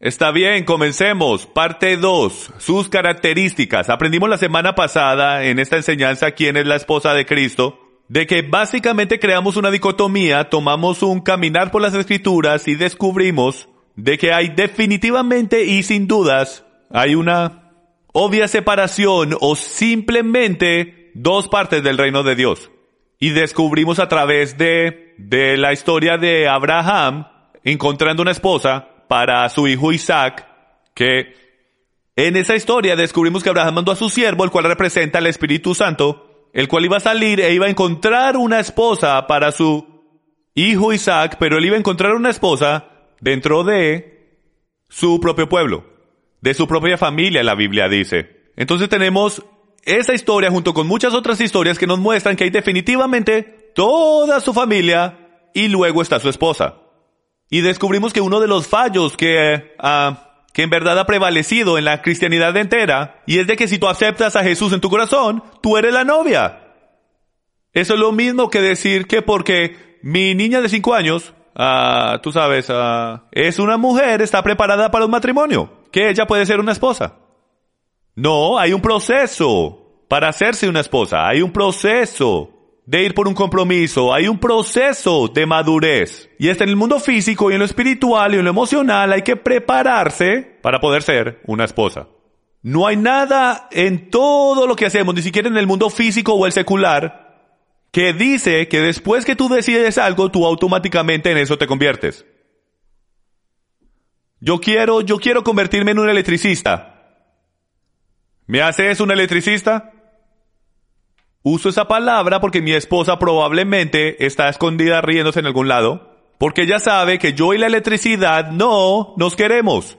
Está bien, comencemos. Parte 2. Sus características. Aprendimos la semana pasada en esta enseñanza quién es la esposa de Cristo, de que básicamente creamos una dicotomía, tomamos un caminar por las escrituras y descubrimos de que hay definitivamente y sin dudas, hay una obvia separación o simplemente dos partes del reino de Dios. Y descubrimos a través de, de la historia de Abraham, encontrando una esposa para su hijo Isaac, que en esa historia descubrimos que Abraham mandó a su siervo, el cual representa al Espíritu Santo, el cual iba a salir e iba a encontrar una esposa para su hijo Isaac, pero él iba a encontrar una esposa dentro de su propio pueblo, de su propia familia, la Biblia dice. Entonces tenemos esa historia junto con muchas otras historias que nos muestran que hay definitivamente toda su familia y luego está su esposa. Y descubrimos que uno de los fallos que, ah, que en verdad ha prevalecido en la cristianidad entera, y es de que si tú aceptas a Jesús en tu corazón, tú eres la novia. Eso es lo mismo que decir que porque mi niña de cinco años, ah, tú sabes, ah, es una mujer, está preparada para un matrimonio, que ella puede ser una esposa. No, hay un proceso para hacerse una esposa, hay un proceso de ir por un compromiso, hay un proceso de madurez. Y está en el mundo físico y en lo espiritual y en lo emocional hay que prepararse para poder ser una esposa. No hay nada en todo lo que hacemos, ni siquiera en el mundo físico o el secular, que dice que después que tú decides algo, tú automáticamente en eso te conviertes. Yo quiero, yo quiero convertirme en un electricista. ¿Me haces un electricista? Uso esa palabra porque mi esposa probablemente está escondida riéndose en algún lado, porque ella sabe que yo y la electricidad no nos queremos.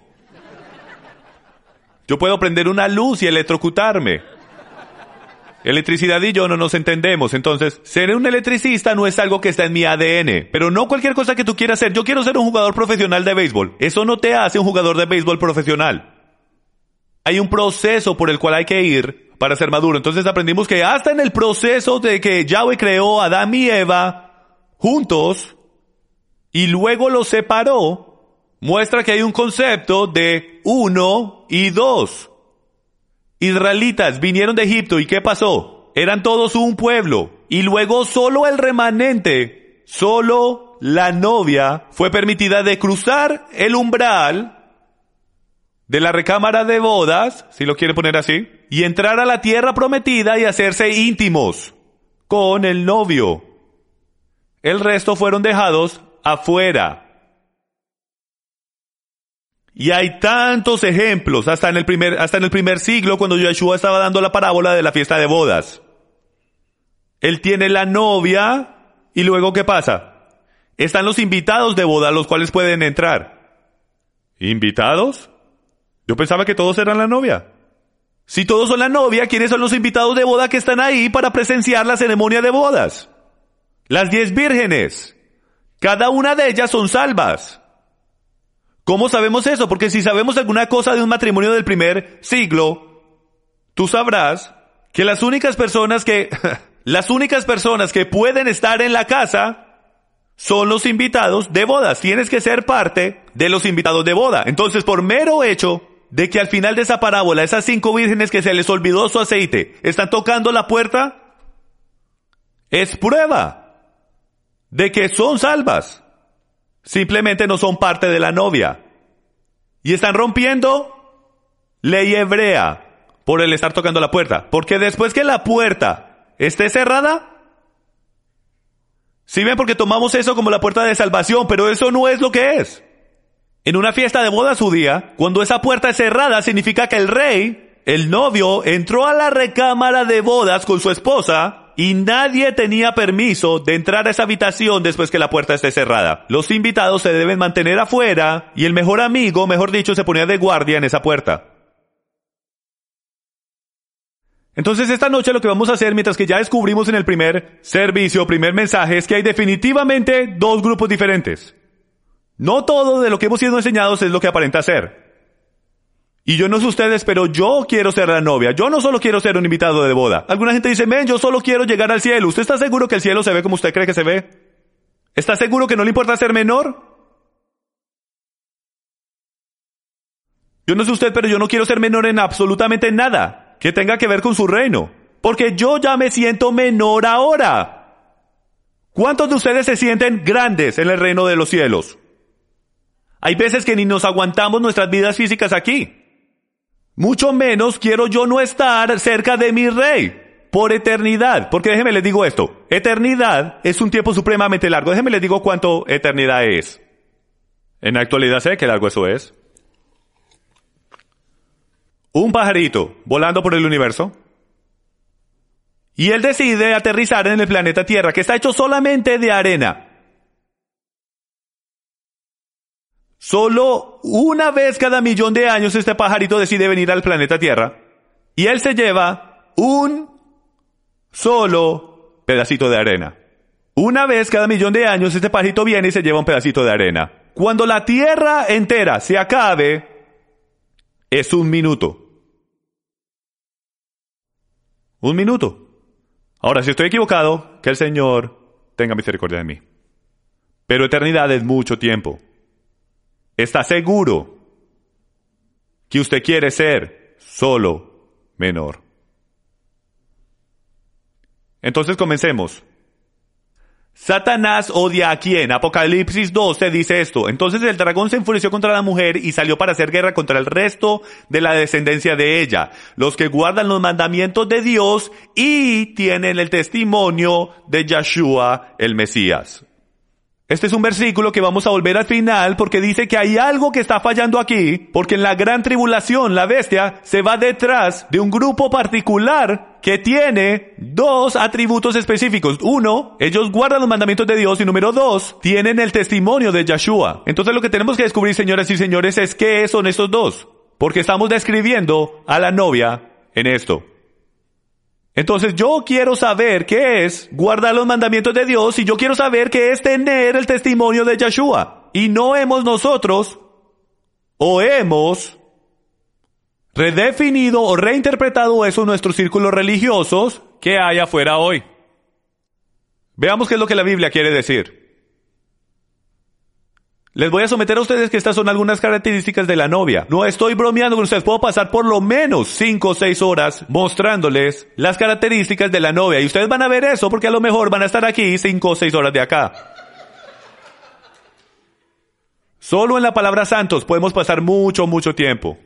Yo puedo prender una luz y electrocutarme. Electricidad y yo no nos entendemos, entonces ser un electricista no es algo que está en mi ADN, pero no cualquier cosa que tú quieras hacer. Yo quiero ser un jugador profesional de béisbol. Eso no te hace un jugador de béisbol profesional. Hay un proceso por el cual hay que ir para ser maduro. Entonces aprendimos que hasta en el proceso de que Yahweh creó a Adán y Eva juntos y luego los separó, muestra que hay un concepto de uno y dos. Israelitas vinieron de Egipto y ¿qué pasó? Eran todos un pueblo y luego solo el remanente, solo la novia fue permitida de cruzar el umbral de la recámara de bodas, si lo quiere poner así, y entrar a la tierra prometida y hacerse íntimos con el novio. El resto fueron dejados afuera. Y hay tantos ejemplos, hasta en el primer, hasta en el primer siglo, cuando Yeshua estaba dando la parábola de la fiesta de bodas. Él tiene la novia, y luego ¿qué pasa? Están los invitados de boda, los cuales pueden entrar. ¿Invitados? Yo pensaba que todos eran la novia. Si todos son la novia, ¿quiénes son los invitados de boda que están ahí para presenciar la ceremonia de bodas? Las diez vírgenes. Cada una de ellas son salvas. ¿Cómo sabemos eso? Porque si sabemos alguna cosa de un matrimonio del primer siglo, tú sabrás que las únicas personas que, las únicas personas que pueden estar en la casa son los invitados de bodas. Tienes que ser parte de los invitados de boda. Entonces, por mero hecho de que al final de esa parábola, esas cinco vírgenes que se les olvidó su aceite, están tocando la puerta, es prueba de que son salvas. Simplemente no son parte de la novia. Y están rompiendo ley hebrea por el estar tocando la puerta. Porque después que la puerta esté cerrada, si ven porque tomamos eso como la puerta de salvación, pero eso no es lo que es. En una fiesta de bodas judía, cuando esa puerta es cerrada, significa que el rey, el novio, entró a la recámara de bodas con su esposa y nadie tenía permiso de entrar a esa habitación después que la puerta esté cerrada. Los invitados se deben mantener afuera y el mejor amigo, mejor dicho, se ponía de guardia en esa puerta. Entonces esta noche lo que vamos a hacer, mientras que ya descubrimos en el primer servicio, primer mensaje, es que hay definitivamente dos grupos diferentes. No todo de lo que hemos sido enseñados es lo que aparenta ser. Y yo no sé ustedes, pero yo quiero ser la novia. Yo no solo quiero ser un invitado de boda. Alguna gente dice, men, yo solo quiero llegar al cielo. ¿Usted está seguro que el cielo se ve como usted cree que se ve? ¿Está seguro que no le importa ser menor? Yo no sé usted, pero yo no quiero ser menor en absolutamente nada que tenga que ver con su reino. Porque yo ya me siento menor ahora. ¿Cuántos de ustedes se sienten grandes en el reino de los cielos? Hay veces que ni nos aguantamos nuestras vidas físicas aquí. Mucho menos quiero yo no estar cerca de mi rey por eternidad. Porque déjenme les digo esto. Eternidad es un tiempo supremamente largo. Déjenme les digo cuánto eternidad es. En la actualidad sé qué largo eso es. Un pajarito volando por el universo. Y él decide aterrizar en el planeta Tierra, que está hecho solamente de arena. Solo una vez cada millón de años este pajarito decide venir al planeta Tierra y él se lleva un solo pedacito de arena. Una vez cada millón de años este pajarito viene y se lleva un pedacito de arena. Cuando la Tierra entera se acabe, es un minuto. Un minuto. Ahora, si estoy equivocado, que el Señor tenga misericordia de mí. Pero eternidad es mucho tiempo. ¿Está seguro que usted quiere ser solo menor? Entonces comencemos. Satanás odia a quién? Apocalipsis 12 dice esto. Entonces el dragón se enfureció contra la mujer y salió para hacer guerra contra el resto de la descendencia de ella, los que guardan los mandamientos de Dios y tienen el testimonio de Yeshua el Mesías. Este es un versículo que vamos a volver al final porque dice que hay algo que está fallando aquí, porque en la gran tribulación la bestia se va detrás de un grupo particular que tiene dos atributos específicos. Uno, ellos guardan los mandamientos de Dios y número dos, tienen el testimonio de Yeshua. Entonces lo que tenemos que descubrir, señoras y señores, es qué son estos dos. Porque estamos describiendo a la novia en esto. Entonces yo quiero saber qué es guardar los mandamientos de Dios y yo quiero saber qué es tener el testimonio de Yeshua. Y no hemos nosotros o hemos redefinido o reinterpretado eso en nuestros círculos religiosos que hay afuera hoy. Veamos qué es lo que la Biblia quiere decir. Les voy a someter a ustedes que estas son algunas características de la novia. No estoy bromeando con ustedes, puedo pasar por lo menos 5 o 6 horas mostrándoles las características de la novia. Y ustedes van a ver eso porque a lo mejor van a estar aquí 5 o 6 horas de acá. Solo en la palabra santos podemos pasar mucho, mucho tiempo.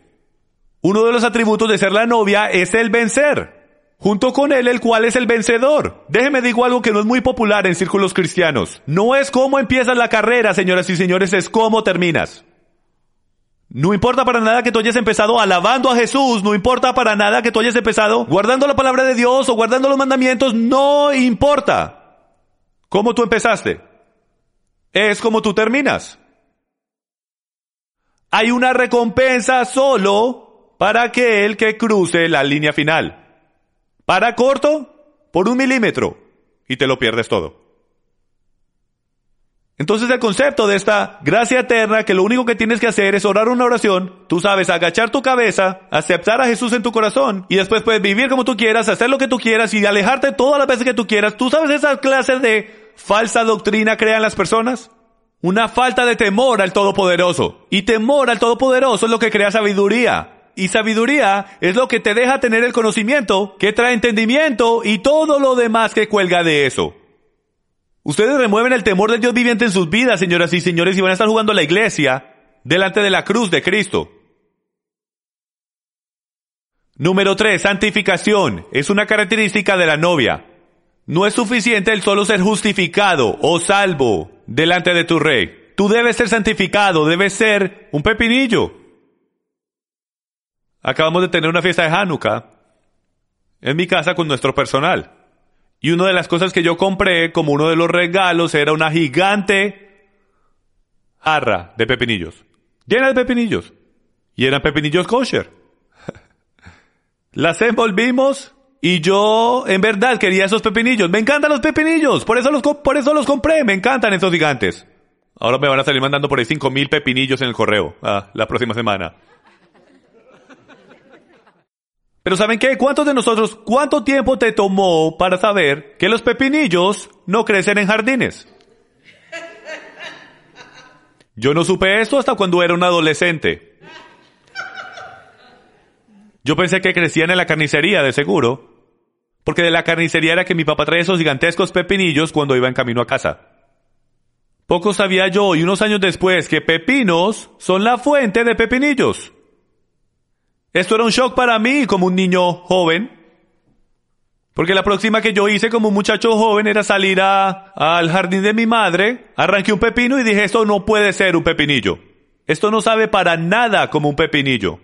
Uno de los atributos de ser la novia es el vencer junto con él el cual es el vencedor. Déjeme digo algo que no es muy popular en círculos cristianos. No es cómo empiezas la carrera, señoras y señores, es cómo terminas. No importa para nada que tú hayas empezado alabando a Jesús, no importa para nada que tú hayas empezado guardando la palabra de Dios o guardando los mandamientos, no importa cómo tú empezaste. Es como tú terminas. Hay una recompensa solo para aquel que cruce la línea final. Para corto por un milímetro y te lo pierdes todo. Entonces el concepto de esta gracia eterna, que lo único que tienes que hacer es orar una oración, tú sabes, agachar tu cabeza, aceptar a Jesús en tu corazón y después puedes vivir como tú quieras, hacer lo que tú quieras y alejarte todas las veces que tú quieras. ¿Tú sabes esa clase de falsa doctrina crean las personas? Una falta de temor al Todopoderoso. Y temor al Todopoderoso es lo que crea sabiduría y sabiduría es lo que te deja tener el conocimiento, que trae entendimiento y todo lo demás que cuelga de eso. Ustedes remueven el temor del Dios viviente en sus vidas, señoras y señores, y van a estar jugando la iglesia delante de la cruz de Cristo. Número 3. Santificación. Es una característica de la novia. No es suficiente el solo ser justificado o salvo delante de tu rey. Tú debes ser santificado, debes ser un pepinillo. Acabamos de tener una fiesta de Hanukkah en mi casa con nuestro personal. Y una de las cosas que yo compré como uno de los regalos era una gigante jarra de pepinillos. Llena de pepinillos. Y eran pepinillos kosher. Las envolvimos y yo en verdad quería esos pepinillos. Me encantan los pepinillos. Por eso los, por eso los compré. Me encantan estos gigantes. Ahora me van a salir mandando por ahí cinco mil pepinillos en el correo. Ah, la próxima semana. Pero ¿saben qué? ¿Cuántos de nosotros, cuánto tiempo te tomó para saber que los pepinillos no crecen en jardines? Yo no supe esto hasta cuando era un adolescente. Yo pensé que crecían en la carnicería, de seguro. Porque de la carnicería era que mi papá traía esos gigantescos pepinillos cuando iba en camino a casa. Poco sabía yo y unos años después que pepinos son la fuente de pepinillos. Esto era un shock para mí como un niño joven. Porque la próxima que yo hice como muchacho joven era salir a, al jardín de mi madre, arranqué un pepino y dije, esto no puede ser un pepinillo. Esto no sabe para nada como un pepinillo.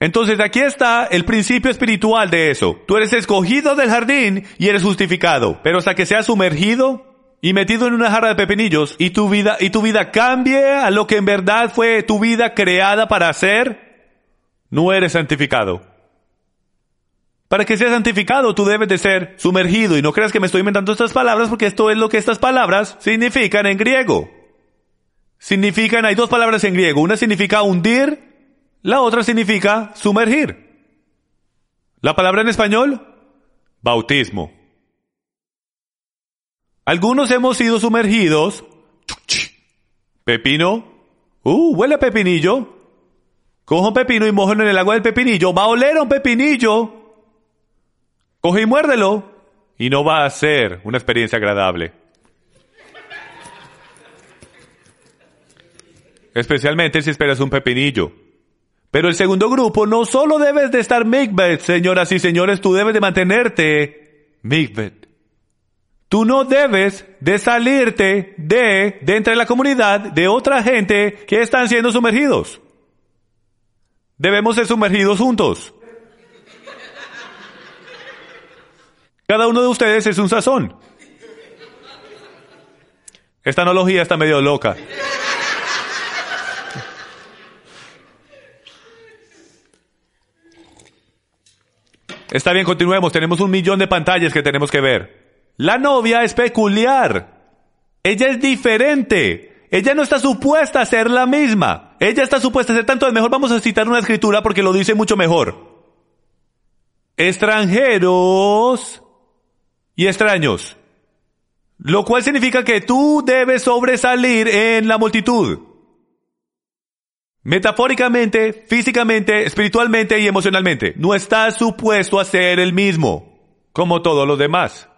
Entonces aquí está el principio espiritual de eso. Tú eres escogido del jardín y eres justificado. Pero hasta que seas sumergido y metido en una jarra de pepinillos y tu vida, y tu vida cambie a lo que en verdad fue tu vida creada para hacer, no eres santificado. Para que seas santificado, tú debes de ser sumergido. Y no creas que me estoy inventando estas palabras porque esto es lo que estas palabras significan en griego. Significan, hay dos palabras en griego. Una significa hundir, la otra significa sumergir. La palabra en español, bautismo. Algunos hemos sido sumergidos. Pepino. Uh, huele a pepinillo. Cojo un pepino y mojo en el agua del pepinillo. Va a oler a un pepinillo. Coge y muérdelo. Y no va a ser una experiencia agradable. Especialmente si esperas un pepinillo. Pero el segundo grupo no solo debes de estar mikvet, señoras y señores, tú debes de mantenerte mikvet. Tú no debes de salirte de, de entre la comunidad de otra gente que están siendo sumergidos. Debemos ser sumergidos juntos. Cada uno de ustedes es un sazón. Esta analogía está medio loca. Está bien, continuemos. Tenemos un millón de pantallas que tenemos que ver. La novia es peculiar. Ella es diferente. Ella no está supuesta a ser la misma. Ella está supuesta a ser tanto. Mejor vamos a citar una escritura porque lo dice mucho mejor. Extranjeros y extraños. Lo cual significa que tú debes sobresalir en la multitud. Metafóricamente, físicamente, espiritualmente y emocionalmente. No estás supuesto a ser el mismo, como todos los demás.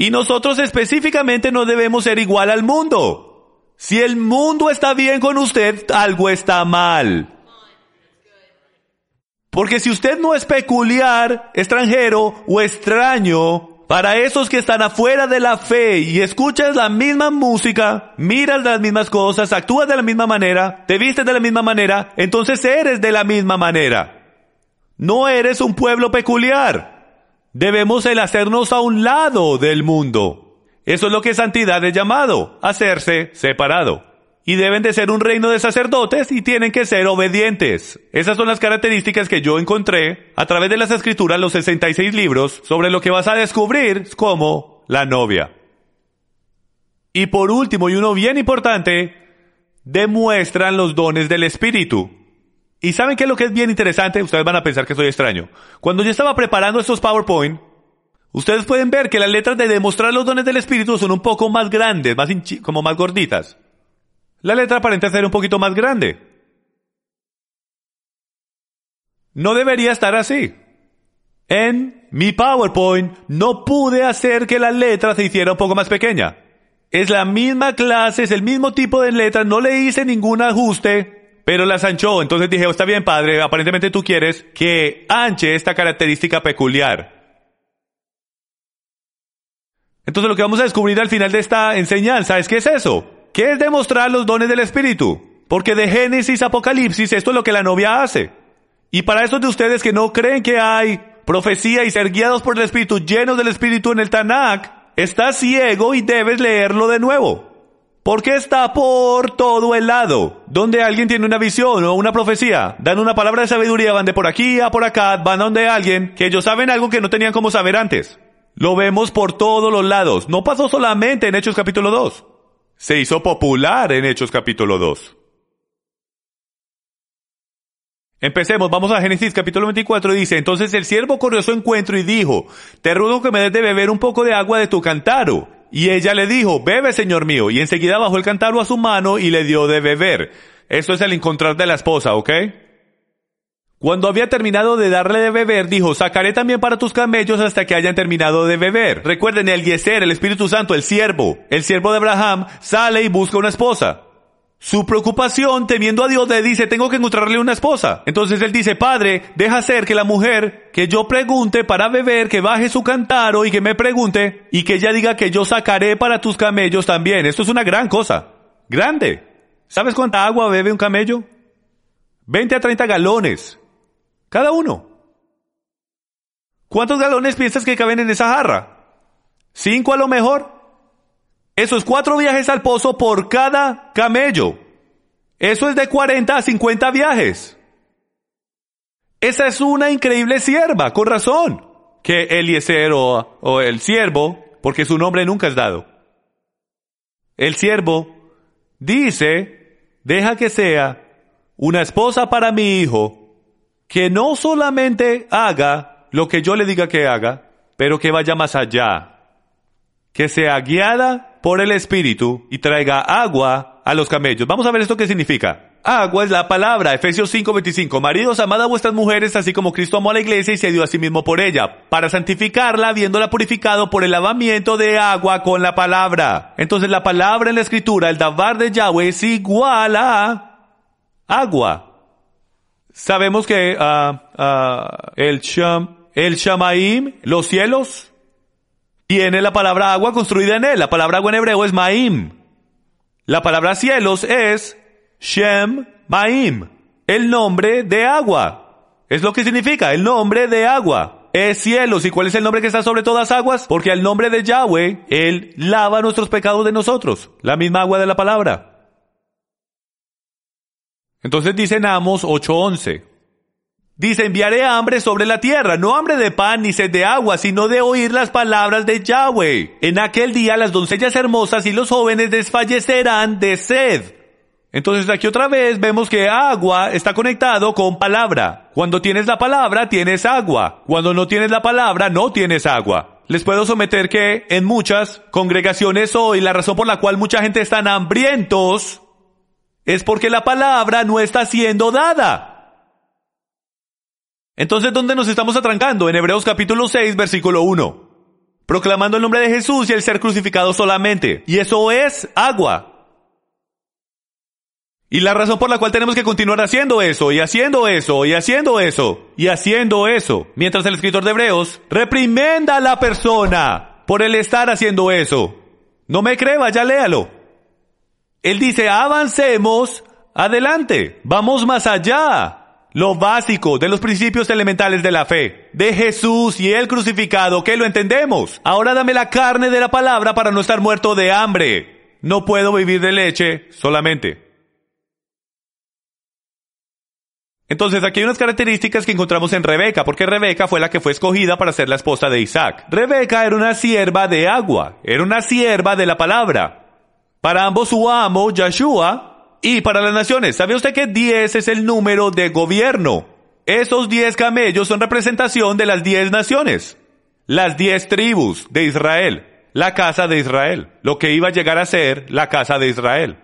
Y nosotros específicamente no debemos ser igual al mundo. Si el mundo está bien con usted, algo está mal. Porque si usted no es peculiar, extranjero o extraño, para esos que están afuera de la fe y escuchas la misma música, miras las mismas cosas, actúas de la misma manera, te vistes de la misma manera, entonces eres de la misma manera. No eres un pueblo peculiar. Debemos el hacernos a un lado del mundo. Eso es lo que santidad es llamado, hacerse separado. Y deben de ser un reino de sacerdotes y tienen que ser obedientes. Esas son las características que yo encontré a través de las escrituras, los 66 libros, sobre lo que vas a descubrir como la novia. Y por último, y uno bien importante, demuestran los dones del Espíritu. Y saben qué es lo que es bien interesante, ustedes van a pensar que soy extraño. Cuando yo estaba preparando estos PowerPoint, ustedes pueden ver que las letras de demostrar los dones del Espíritu son un poco más grandes, más como más gorditas. La letra aparenta ser un poquito más grande. No debería estar así. En mi PowerPoint no pude hacer que la letra se hiciera un poco más pequeña. Es la misma clase, es el mismo tipo de letra, no le hice ningún ajuste, pero las anchó. Entonces dije, oh, está bien, padre, aparentemente tú quieres que anche esta característica peculiar. Entonces lo que vamos a descubrir al final de esta enseñanza es qué es eso. ¿Qué es demostrar los dones del Espíritu? Porque de Génesis a Apocalipsis esto es lo que la novia hace. Y para esos de ustedes que no creen que hay profecía y ser guiados por el Espíritu, llenos del Espíritu en el Tanakh, estás ciego y debes leerlo de nuevo. Porque está por todo el lado. Donde alguien tiene una visión o una profecía, dan una palabra de sabiduría, van de por aquí a por acá, van donde alguien que ellos saben algo que no tenían como saber antes. Lo vemos por todos los lados. No pasó solamente en Hechos capítulo 2. Se hizo popular en Hechos capítulo 2. Empecemos, vamos a Génesis capítulo 24 y dice, entonces el siervo corrió a su encuentro y dijo, te ruego que me des de beber un poco de agua de tu cantaro. Y ella le dijo, bebe, señor mío. Y enseguida bajó el cántaro a su mano y le dio de beber. Esto es el encontrar de la esposa, ¿ok? Cuando había terminado de darle de beber, dijo, sacaré también para tus camellos hasta que hayan terminado de beber. Recuerden, el Yeser, el Espíritu Santo, el siervo, el siervo de Abraham, sale y busca una esposa. Su preocupación, temiendo a Dios, le dice, tengo que encontrarle una esposa. Entonces él dice, Padre, deja ser que la mujer que yo pregunte para beber, que baje su cantaro y que me pregunte, y que ella diga que yo sacaré para tus camellos también. Esto es una gran cosa. Grande. ¿Sabes cuánta agua bebe un camello? 20 a 30 galones. Cada uno. ¿Cuántos galones piensas que caben en esa jarra? ¿Cinco a lo mejor? Eso es cuatro viajes al pozo por cada camello. Eso es de 40 a 50 viajes. Esa es una increíble sierva, con razón, que Eliezer o, o el siervo, porque su nombre nunca es dado. El siervo dice, deja que sea una esposa para mi hijo, que no solamente haga lo que yo le diga que haga, pero que vaya más allá, que sea guiada por el Espíritu y traiga agua a los camellos. Vamos a ver esto qué significa. Agua es la palabra, Efesios 5:25. Maridos, amad a vuestras mujeres así como Cristo amó a la iglesia y se dio a sí mismo por ella, para santificarla, habiéndola purificado por el lavamiento de agua con la palabra. Entonces la palabra en la escritura, el davar de Yahweh, es igual a agua. Sabemos que ah, ah, el, sham, el Shamaim, los cielos, tiene la palabra agua construida en él. La palabra agua en hebreo es Maim. La palabra cielos es Shem Maim, el nombre de agua. Es lo que significa, el nombre de agua. Es cielos. ¿Y cuál es el nombre que está sobre todas aguas? Porque al nombre de Yahweh, Él lava nuestros pecados de nosotros. La misma agua de la palabra. Entonces dice en Amos 8:11. Dice, enviaré hambre sobre la tierra, no hambre de pan ni sed de agua, sino de oír las palabras de Yahweh. En aquel día las doncellas hermosas y los jóvenes desfallecerán de sed. Entonces aquí otra vez vemos que agua está conectado con palabra. Cuando tienes la palabra, tienes agua. Cuando no tienes la palabra, no tienes agua. Les puedo someter que en muchas congregaciones hoy la razón por la cual mucha gente está hambrientos es porque la palabra no está siendo dada. Entonces, ¿dónde nos estamos atrancando? En Hebreos capítulo 6, versículo 1. Proclamando el nombre de Jesús y el ser crucificado solamente. Y eso es agua. Y la razón por la cual tenemos que continuar haciendo eso, y haciendo eso, y haciendo eso, y haciendo eso, mientras el escritor de Hebreos reprimenda a la persona por el estar haciendo eso. No me cree, ya léalo. Él dice, avancemos adelante, vamos más allá lo básico de los principios elementales de la fe, de Jesús y el crucificado, que lo entendemos. Ahora dame la carne de la palabra para no estar muerto de hambre. No puedo vivir de leche solamente. Entonces aquí hay unas características que encontramos en Rebeca, porque Rebeca fue la que fue escogida para ser la esposa de Isaac. Rebeca era una sierva de agua, era una sierva de la palabra. Para ambos su amo, Yeshua, y para las naciones, ¿sabe usted que 10 es el número de gobierno? Esos 10 camellos son representación de las 10 naciones, las 10 tribus de Israel, la casa de Israel, lo que iba a llegar a ser la casa de Israel.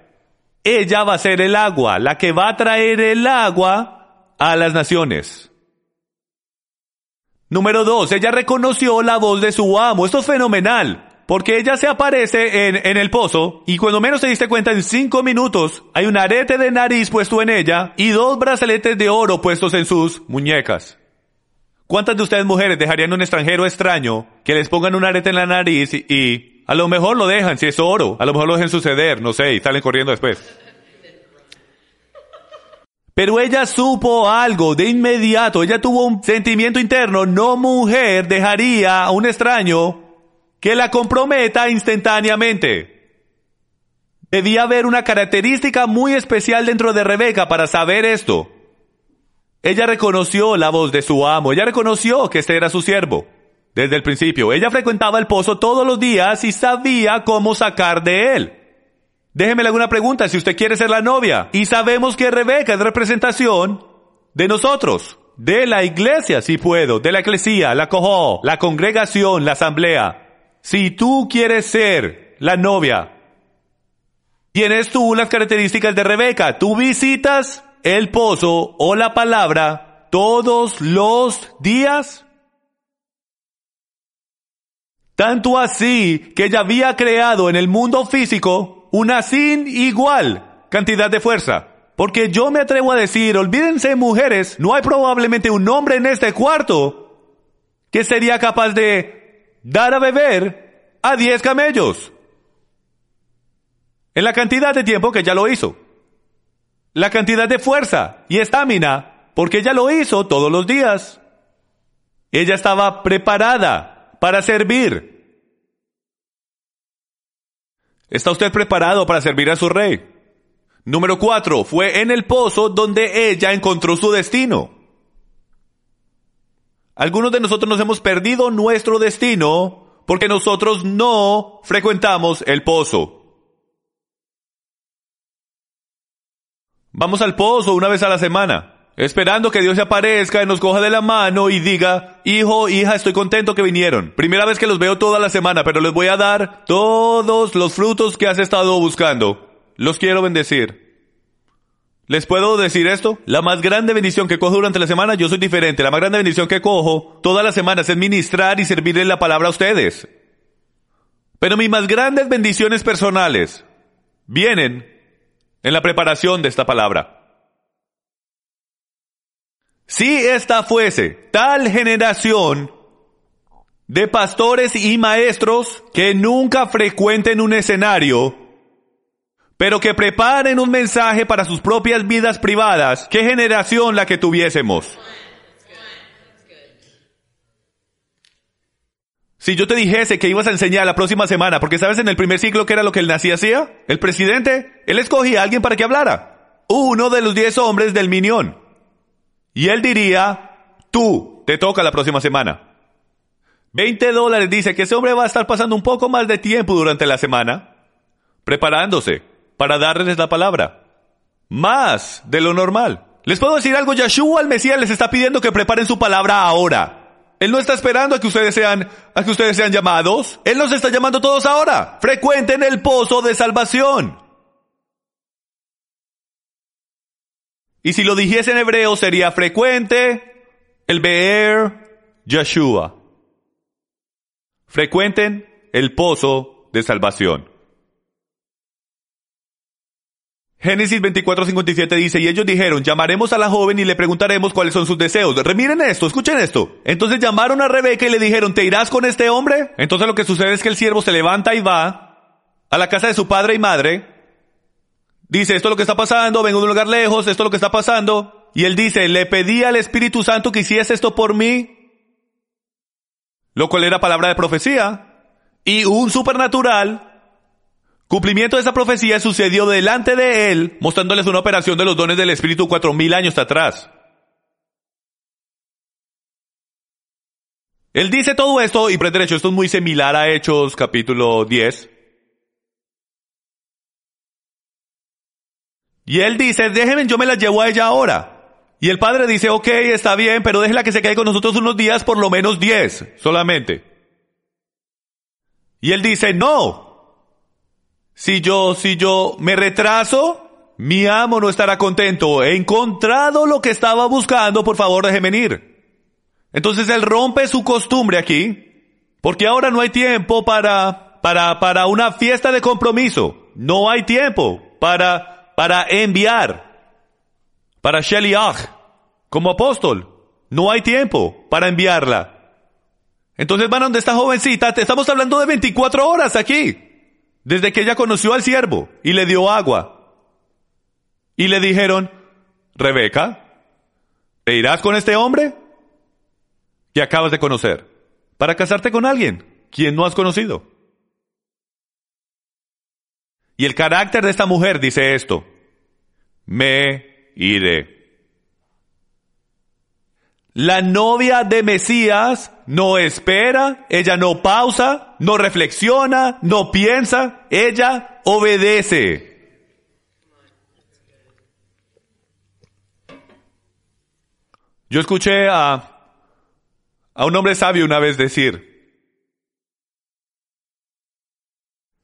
Ella va a ser el agua, la que va a traer el agua a las naciones. Número 2, ella reconoció la voz de su amo. Esto es fenomenal. Porque ella se aparece en, en, el pozo y cuando menos se diste cuenta en cinco minutos hay un arete de nariz puesto en ella y dos brazaletes de oro puestos en sus muñecas. ¿Cuántas de ustedes mujeres dejarían a un extranjero extraño que les pongan un arete en la nariz y, y a lo mejor lo dejan si es oro, a lo mejor lo dejan suceder, no sé, y salen corriendo después? Pero ella supo algo de inmediato, ella tuvo un sentimiento interno, no mujer dejaría a un extraño que la comprometa instantáneamente. Debía haber una característica muy especial dentro de Rebeca para saber esto. Ella reconoció la voz de su amo, ella reconoció que este era su siervo. Desde el principio, ella frecuentaba el pozo todos los días y sabía cómo sacar de él. Déjeme alguna pregunta si usted quiere ser la novia. Y sabemos que Rebeca es representación de nosotros, de la iglesia, si puedo, de la eclesía, la cojo, la congregación, la asamblea. Si tú quieres ser la novia, tienes tú las características de Rebeca. Tú visitas el pozo o la palabra todos los días. Tanto así que ella había creado en el mundo físico una sin igual cantidad de fuerza. Porque yo me atrevo a decir, olvídense mujeres, no hay probablemente un hombre en este cuarto que sería capaz de dar a beber a 10 camellos. En la cantidad de tiempo que ella lo hizo. La cantidad de fuerza y estamina, porque ella lo hizo todos los días. Ella estaba preparada para servir. ¿Está usted preparado para servir a su rey? Número cuatro, fue en el pozo donde ella encontró su destino. Algunos de nosotros nos hemos perdido nuestro destino porque nosotros no frecuentamos el pozo. Vamos al pozo una vez a la semana esperando que Dios se aparezca y nos coja de la mano y diga, hijo, hija, estoy contento que vinieron. Primera vez que los veo toda la semana, pero les voy a dar todos los frutos que has estado buscando. Los quiero bendecir. ¿Les puedo decir esto? La más grande bendición que cojo durante la semana, yo soy diferente. La más grande bendición que cojo todas las semanas es ministrar y servirle la palabra a ustedes. Pero mis más grandes bendiciones personales vienen en la preparación de esta palabra. Si esta fuese tal generación de pastores y maestros que nunca frecuenten un escenario, pero que preparen un mensaje para sus propias vidas privadas, ¿qué generación la que tuviésemos? Si yo te dijese que ibas a enseñar la próxima semana, porque sabes en el primer ciclo que era lo que el nací hacía, el presidente, él escogía a alguien para que hablara. Uno de los diez hombres del Minión. Y él diría, tú, te toca la próxima semana. 20 dólares dice que ese hombre va a estar pasando un poco más de tiempo durante la semana, preparándose para darles la palabra. Más de lo normal. Les puedo decir algo, Yeshua el Mesías les está pidiendo que preparen su palabra ahora. Él no está esperando a que ustedes sean, a que ustedes sean llamados. Él nos está llamando todos ahora. Frecuenten el pozo de salvación. Y si lo dijese en hebreo sería frecuente el Be'er Yeshua. Frecuenten el pozo de salvación. Génesis 24:57 dice, y ellos dijeron, llamaremos a la joven y le preguntaremos cuáles son sus deseos. Remiren esto, escuchen esto. Entonces llamaron a Rebeca y le dijeron, ¿te irás con este hombre? Entonces lo que sucede es que el siervo se levanta y va a la casa de su padre y madre Dice, esto es lo que está pasando, vengo de un lugar lejos, esto es lo que está pasando. Y él dice, le pedí al Espíritu Santo que hiciese esto por mí. Lo cual era palabra de profecía. Y un supernatural cumplimiento de esa profecía sucedió delante de él, mostrándoles una operación de los dones del Espíritu cuatro mil años atrás. Él dice todo esto, y por derecho, esto es muy similar a Hechos capítulo 10, Y él dice, déjenme, yo me la llevo a ella ahora. Y el padre dice, ok, está bien, pero déjela que se quede con nosotros unos días, por lo menos diez, solamente. Y él dice, no. Si yo, si yo me retraso, mi amo no estará contento. He encontrado lo que estaba buscando, por favor déjeme ir. Entonces él rompe su costumbre aquí, porque ahora no hay tiempo para, para, para una fiesta de compromiso. No hay tiempo para, para enviar, para Sheliach, como apóstol. No hay tiempo para enviarla. Entonces van donde esta jovencita, te estamos hablando de 24 horas aquí, desde que ella conoció al siervo y le dio agua. Y le dijeron, Rebeca, ¿te irás con este hombre que acabas de conocer para casarte con alguien quien no has conocido? Y el carácter de esta mujer dice esto, me iré. La novia de Mesías no espera, ella no pausa, no reflexiona, no piensa, ella obedece. Yo escuché a, a un hombre sabio una vez decir,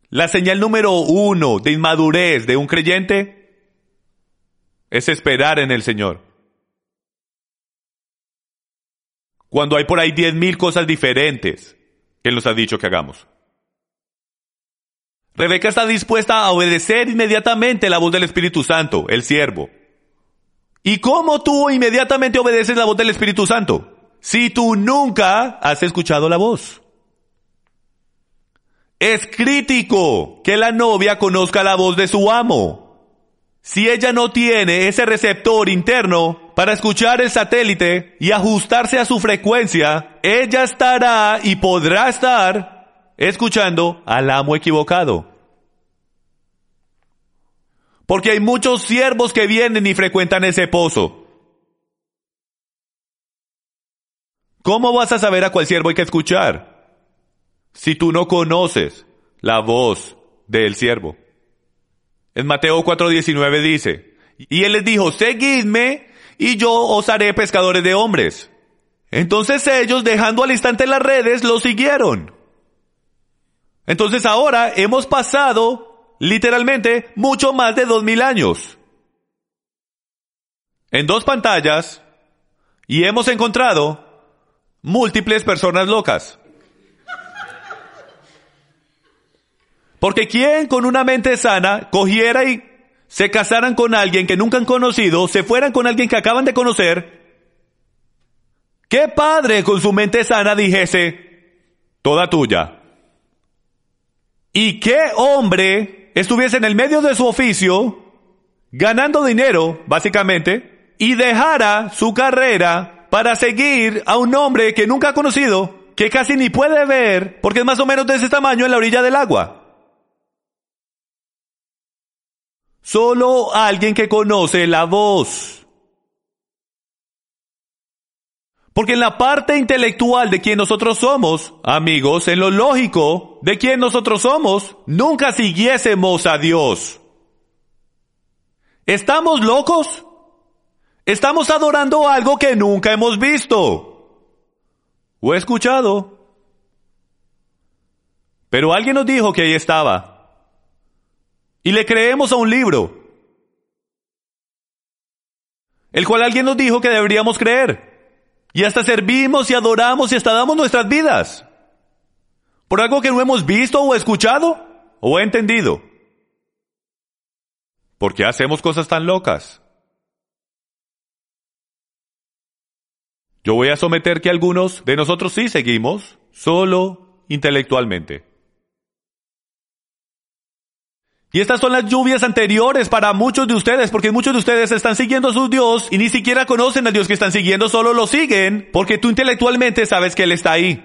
la señal número uno de inmadurez de un creyente es esperar en el Señor. Cuando hay por ahí diez mil cosas diferentes que nos ha dicho que hagamos. Rebeca está dispuesta a obedecer inmediatamente la voz del Espíritu Santo, el siervo. ¿Y cómo tú inmediatamente obedeces la voz del Espíritu Santo? Si tú nunca has escuchado la voz. Es crítico que la novia conozca la voz de su amo. Si ella no tiene ese receptor interno para escuchar el satélite y ajustarse a su frecuencia, ella estará y podrá estar escuchando al amo equivocado. Porque hay muchos siervos que vienen y frecuentan ese pozo. ¿Cómo vas a saber a cuál siervo hay que escuchar? Si tú no conoces la voz del siervo. En Mateo 4:19 dice, y él les dijo, seguidme y yo os haré pescadores de hombres. Entonces ellos, dejando al instante las redes, lo siguieron. Entonces ahora hemos pasado, literalmente, mucho más de dos mil años. En dos pantallas, y hemos encontrado múltiples personas locas. Porque quien con una mente sana cogiera y se casaran con alguien que nunca han conocido, se fueran con alguien que acaban de conocer, ¿qué padre con su mente sana dijese, toda tuya? ¿Y qué hombre estuviese en el medio de su oficio, ganando dinero, básicamente, y dejara su carrera para seguir a un hombre que nunca ha conocido, que casi ni puede ver, porque es más o menos de ese tamaño en la orilla del agua? Solo alguien que conoce la voz. Porque en la parte intelectual de quien nosotros somos, amigos, en lo lógico de quien nosotros somos, nunca siguiésemos a Dios. ¿Estamos locos? Estamos adorando algo que nunca hemos visto o escuchado. Pero alguien nos dijo que ahí estaba. Y le creemos a un libro, el cual alguien nos dijo que deberíamos creer. Y hasta servimos y adoramos y hasta damos nuestras vidas. Por algo que no hemos visto o escuchado o entendido. ¿Por qué hacemos cosas tan locas? Yo voy a someter que algunos de nosotros sí seguimos, solo intelectualmente. Y estas son las lluvias anteriores para muchos de ustedes, porque muchos de ustedes están siguiendo a su Dios y ni siquiera conocen al Dios que están siguiendo, solo lo siguen porque tú intelectualmente sabes que Él está ahí.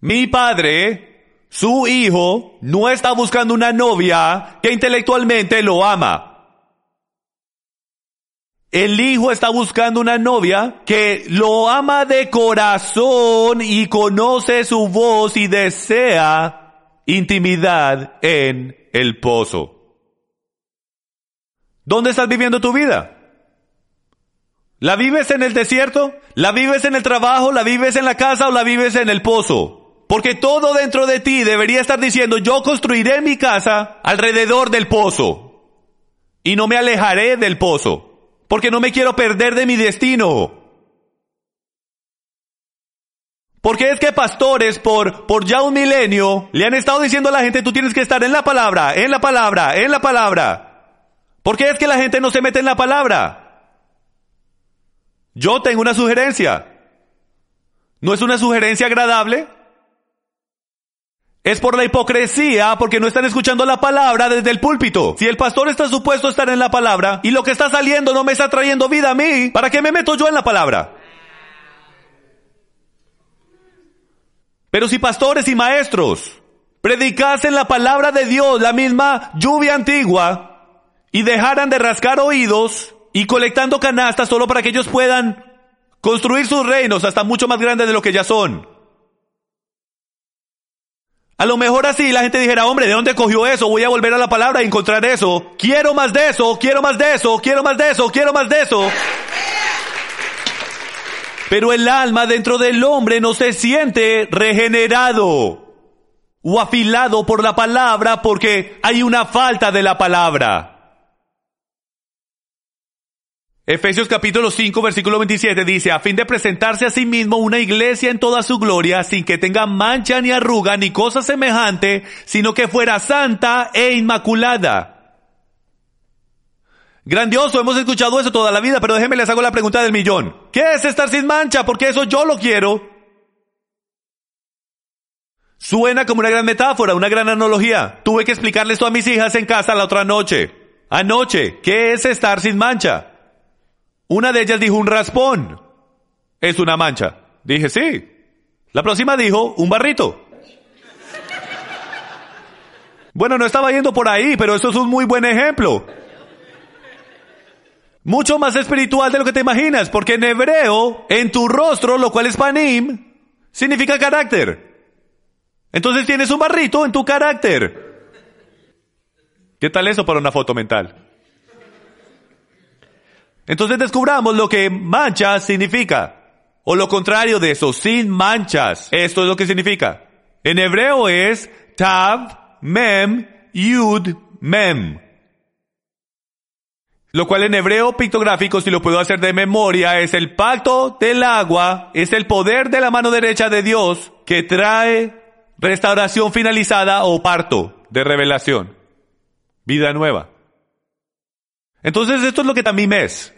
Mi padre, su hijo, no está buscando una novia que intelectualmente lo ama. El hijo está buscando una novia que lo ama de corazón y conoce su voz y desea intimidad en el pozo. ¿Dónde estás viviendo tu vida? ¿La vives en el desierto? ¿La vives en el trabajo? ¿La vives en la casa o la vives en el pozo? Porque todo dentro de ti debería estar diciendo, yo construiré mi casa alrededor del pozo. Y no me alejaré del pozo. Porque no me quiero perder de mi destino. Porque es que pastores por, por ya un milenio le han estado diciendo a la gente tú tienes que estar en la palabra, en la palabra, en la palabra. ¿Por qué es que la gente no se mete en la palabra? Yo tengo una sugerencia. ¿No es una sugerencia agradable? es por la hipocresía, porque no están escuchando la palabra desde el púlpito. Si el pastor está supuesto a estar en la palabra y lo que está saliendo no me está trayendo vida a mí, ¿para qué me meto yo en la palabra? Pero si pastores y maestros predicasen la palabra de Dios, la misma lluvia antigua, y dejaran de rascar oídos y colectando canastas solo para que ellos puedan construir sus reinos hasta mucho más grandes de lo que ya son. A lo mejor así la gente dijera, hombre, ¿de dónde cogió eso? Voy a volver a la palabra y encontrar eso. Quiero más de eso, quiero más de eso, quiero más de eso, quiero más de eso. Pero el alma dentro del hombre no se siente regenerado o afilado por la palabra porque hay una falta de la palabra. Efesios capítulo 5 versículo 27 dice, a fin de presentarse a sí mismo una iglesia en toda su gloria, sin que tenga mancha ni arruga ni cosa semejante, sino que fuera santa e inmaculada. Grandioso, hemos escuchado eso toda la vida, pero déjenme les hago la pregunta del millón. ¿Qué es estar sin mancha? Porque eso yo lo quiero. Suena como una gran metáfora, una gran analogía. Tuve que explicarle esto a mis hijas en casa la otra noche. Anoche, ¿qué es estar sin mancha? Una de ellas dijo un raspón. Es una mancha. Dije, sí. La próxima dijo un barrito. Bueno, no estaba yendo por ahí, pero eso es un muy buen ejemplo. Mucho más espiritual de lo que te imaginas, porque en hebreo, en tu rostro, lo cual es panim, significa carácter. Entonces tienes un barrito en tu carácter. ¿Qué tal eso para una foto mental? Entonces descubramos lo que mancha significa. O lo contrario de eso, sin manchas. Esto es lo que significa. En hebreo es Tav, Mem, Yud, Mem. Lo cual en hebreo pictográfico, si lo puedo hacer de memoria, es el pacto del agua, es el poder de la mano derecha de Dios que trae restauración finalizada o parto de revelación. Vida nueva. Entonces esto es lo que tamim es.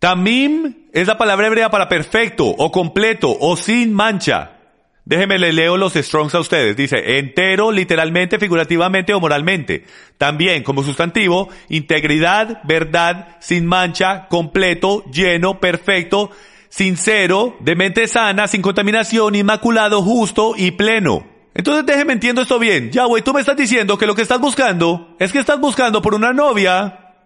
Tamim es la palabra hebrea para perfecto o completo o sin mancha. Déjenme le leo los strongs a ustedes. Dice entero, literalmente, figurativamente o moralmente. También como sustantivo, integridad, verdad, sin mancha, completo, lleno, perfecto, sincero, de mente sana, sin contaminación, inmaculado, justo y pleno. Entonces déjenme entiendo esto bien. Ya, güey, tú me estás diciendo que lo que estás buscando es que estás buscando por una novia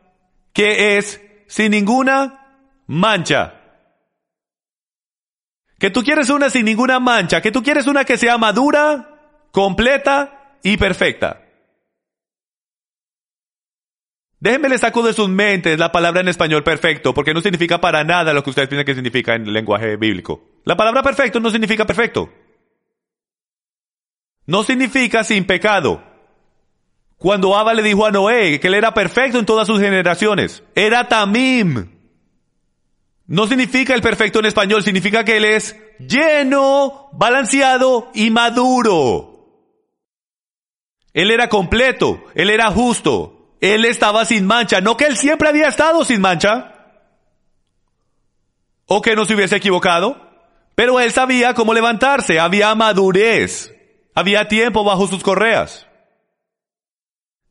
que es sin ninguna mancha. Que tú quieres una sin ninguna mancha, que tú quieres una que sea madura, completa y perfecta. Déjenme le saco de sus mentes la palabra en español perfecto, porque no significa para nada lo que ustedes piensan que significa en el lenguaje bíblico. La palabra perfecto no significa perfecto. No significa sin pecado. Cuando Abba le dijo a Noé que él era perfecto en todas sus generaciones, era tamim. No significa el perfecto en español, significa que él es lleno, balanceado y maduro. Él era completo, él era justo, él estaba sin mancha, no que él siempre había estado sin mancha, o que no se hubiese equivocado, pero él sabía cómo levantarse, había madurez, había tiempo bajo sus correas.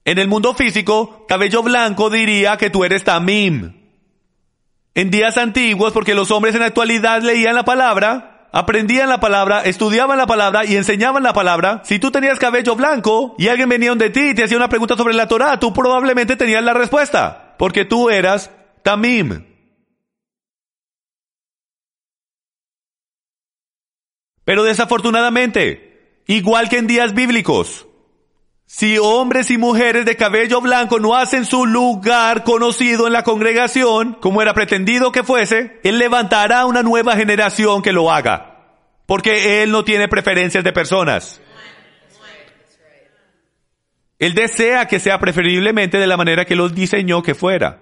En el mundo físico, cabello blanco diría que tú eres tamim. En días antiguos, porque los hombres en la actualidad leían la palabra, aprendían la palabra, estudiaban la palabra y enseñaban la palabra. Si tú tenías cabello blanco y alguien venía donde ti y te hacía una pregunta sobre la Torah, tú probablemente tenías la respuesta, porque tú eras tamim. Pero desafortunadamente, igual que en días bíblicos, si hombres y mujeres de cabello blanco no hacen su lugar conocido en la congregación, como era pretendido que fuese, Él levantará una nueva generación que lo haga. Porque Él no tiene preferencias de personas. Él desea que sea preferiblemente de la manera que los diseñó que fuera.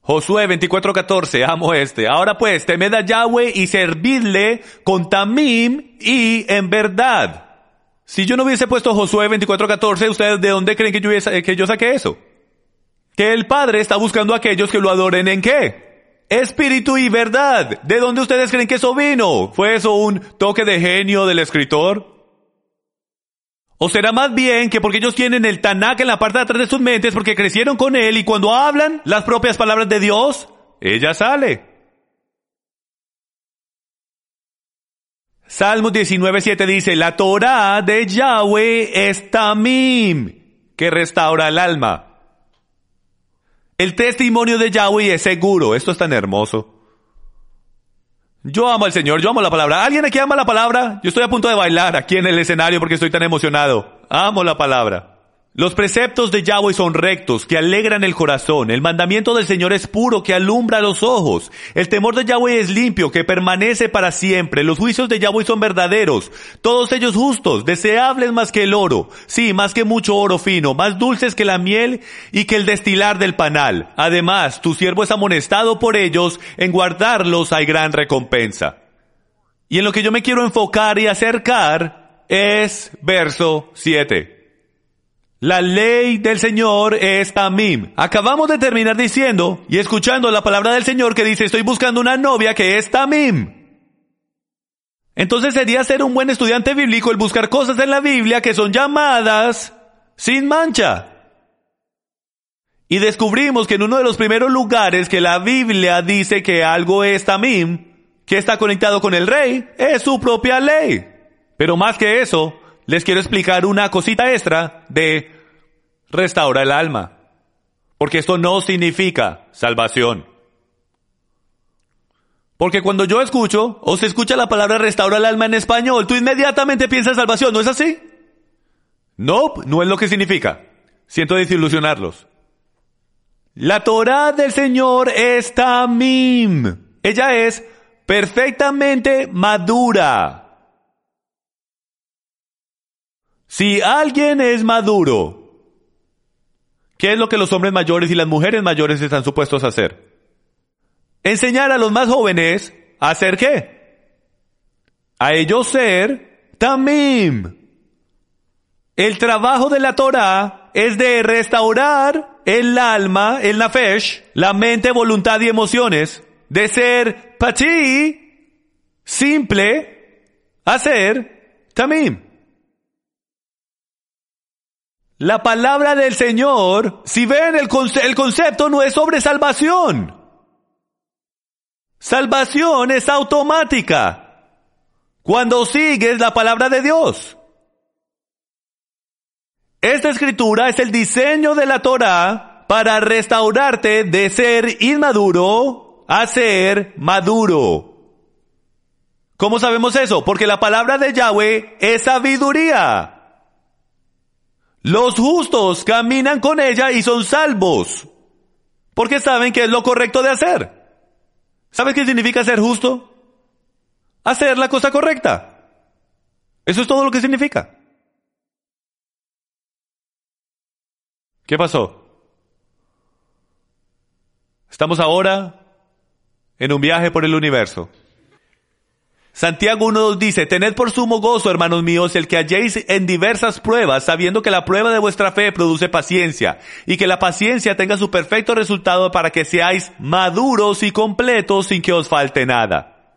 Josué 24:14, amo este. Ahora pues, temed a Yahweh y servidle con tamim y en verdad. Si yo no hubiese puesto Josué 24:14, ¿ustedes de dónde creen que yo, que yo saqué eso? Que el Padre está buscando a aquellos que lo adoren en qué? Espíritu y verdad. ¿De dónde ustedes creen que eso vino? ¿Fue eso un toque de genio del escritor? ¿O será más bien que porque ellos tienen el Tanakh en la parte de atrás de sus mentes porque crecieron con él y cuando hablan las propias palabras de Dios, ella sale? Salmos 19.7 dice, la Torah de Yahweh es Tamim, que restaura el alma. El testimonio de Yahweh es seguro. Esto es tan hermoso. Yo amo al Señor, yo amo la palabra. ¿Alguien aquí ama la palabra? Yo estoy a punto de bailar aquí en el escenario porque estoy tan emocionado. Amo la palabra. Los preceptos de Yahweh son rectos, que alegran el corazón. El mandamiento del Señor es puro, que alumbra los ojos. El temor de Yahweh es limpio, que permanece para siempre. Los juicios de Yahweh son verdaderos, todos ellos justos, deseables más que el oro. Sí, más que mucho oro fino, más dulces que la miel y que el destilar del panal. Además, tu siervo es amonestado por ellos, en guardarlos hay gran recompensa. Y en lo que yo me quiero enfocar y acercar es verso 7. La ley del Señor es Tamim. Acabamos de terminar diciendo y escuchando la palabra del Señor que dice estoy buscando una novia que es Tamim. Entonces sería ser un buen estudiante bíblico el buscar cosas en la Biblia que son llamadas sin mancha. Y descubrimos que en uno de los primeros lugares que la Biblia dice que algo es Tamim, que está conectado con el rey, es su propia ley. Pero más que eso, les quiero explicar una cosita extra de restaura el alma. Porque esto no significa salvación. Porque cuando yo escucho o se escucha la palabra restaura el alma en español, tú inmediatamente piensas salvación, ¿no es así? No, no es lo que significa. Siento desilusionarlos. La Torah del Señor es tamim. Ella es perfectamente madura. Si alguien es maduro, ¿qué es lo que los hombres mayores y las mujeres mayores están supuestos a hacer? Enseñar a los más jóvenes a hacer qué? A ellos ser tamim. El trabajo de la Torah es de restaurar el alma, el nafesh, la mente, voluntad y emociones, de ser pati, simple, a ser tamim. La palabra del Señor, si ven el, el concepto no es sobre salvación. Salvación es automática. Cuando sigues la palabra de Dios. Esta escritura es el diseño de la Torah para restaurarte de ser inmaduro a ser maduro. ¿Cómo sabemos eso? Porque la palabra de Yahweh es sabiduría. Los justos caminan con ella y son salvos, porque saben que es lo correcto de hacer. ¿Sabes qué significa ser justo? Hacer la cosa correcta. Eso es todo lo que significa. ¿Qué pasó? Estamos ahora en un viaje por el universo. Santiago 1.2 dice, tened por sumo gozo, hermanos míos, el que halléis en diversas pruebas, sabiendo que la prueba de vuestra fe produce paciencia, y que la paciencia tenga su perfecto resultado para que seáis maduros y completos sin que os falte nada.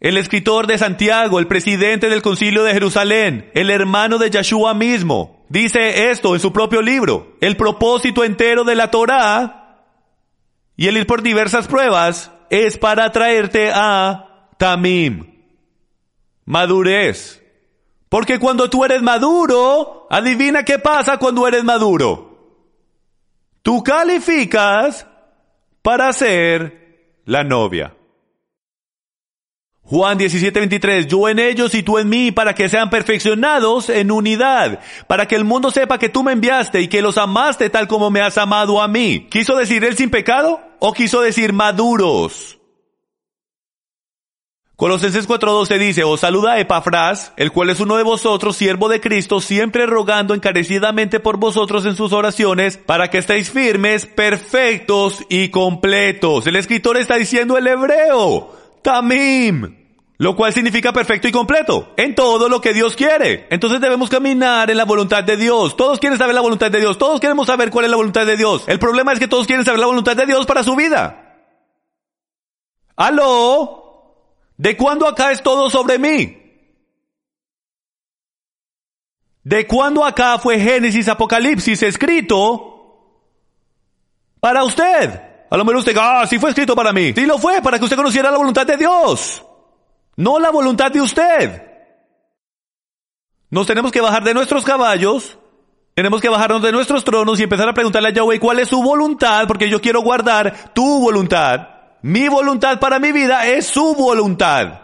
El escritor de Santiago, el presidente del concilio de Jerusalén, el hermano de Yeshua mismo, dice esto en su propio libro. El propósito entero de la Torah y el ir por diversas pruebas es para traerte a Tamim, madurez. Porque cuando tú eres maduro, adivina qué pasa cuando eres maduro. Tú calificas para ser la novia. Juan 17:23, yo en ellos y tú en mí, para que sean perfeccionados en unidad, para que el mundo sepa que tú me enviaste y que los amaste tal como me has amado a mí. ¿Quiso decir él sin pecado o quiso decir maduros? Colosenses 4.12 dice, os saluda Epafras, el cual es uno de vosotros, siervo de Cristo, siempre rogando encarecidamente por vosotros en sus oraciones, para que estéis firmes, perfectos y completos. El escritor está diciendo el hebreo, tamim, lo cual significa perfecto y completo, en todo lo que Dios quiere. Entonces debemos caminar en la voluntad de Dios. Todos quieren saber la voluntad de Dios, todos queremos saber cuál es la voluntad de Dios. El problema es que todos quieren saber la voluntad de Dios para su vida. ¿Aló? ¿De cuándo acá es todo sobre mí? ¿De cuándo acá fue Génesis, Apocalipsis escrito para usted? A lo mejor usted, ah, sí fue escrito para mí. Sí lo fue, para que usted conociera la voluntad de Dios. No la voluntad de usted. Nos tenemos que bajar de nuestros caballos, tenemos que bajarnos de nuestros tronos y empezar a preguntarle a Yahweh cuál es su voluntad, porque yo quiero guardar tu voluntad. Mi voluntad para mi vida es su voluntad.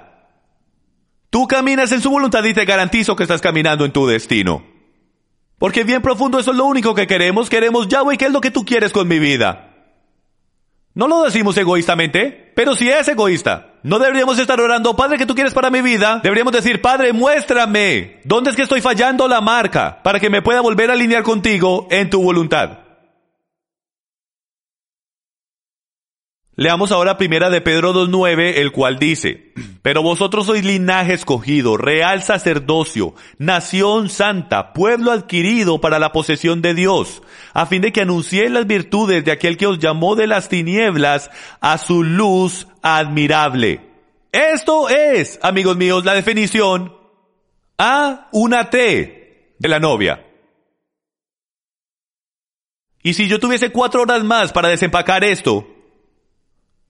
Tú caminas en su voluntad y te garantizo que estás caminando en tu destino. Porque bien profundo eso es lo único que queremos. Queremos Yahweh, ¿qué es lo que tú quieres con mi vida? No lo decimos egoístamente, pero si es egoísta. No deberíamos estar orando, Padre, ¿qué tú quieres para mi vida? Deberíamos decir, Padre, muéstrame dónde es que estoy fallando la marca para que me pueda volver a alinear contigo en tu voluntad. Leamos ahora primera de Pedro 2.9, el cual dice, Pero vosotros sois linaje escogido, real sacerdocio, nación santa, pueblo adquirido para la posesión de Dios, a fin de que anunciéis las virtudes de aquel que os llamó de las tinieblas a su luz admirable. Esto es, amigos míos, la definición a una T de la novia. Y si yo tuviese cuatro horas más para desempacar esto,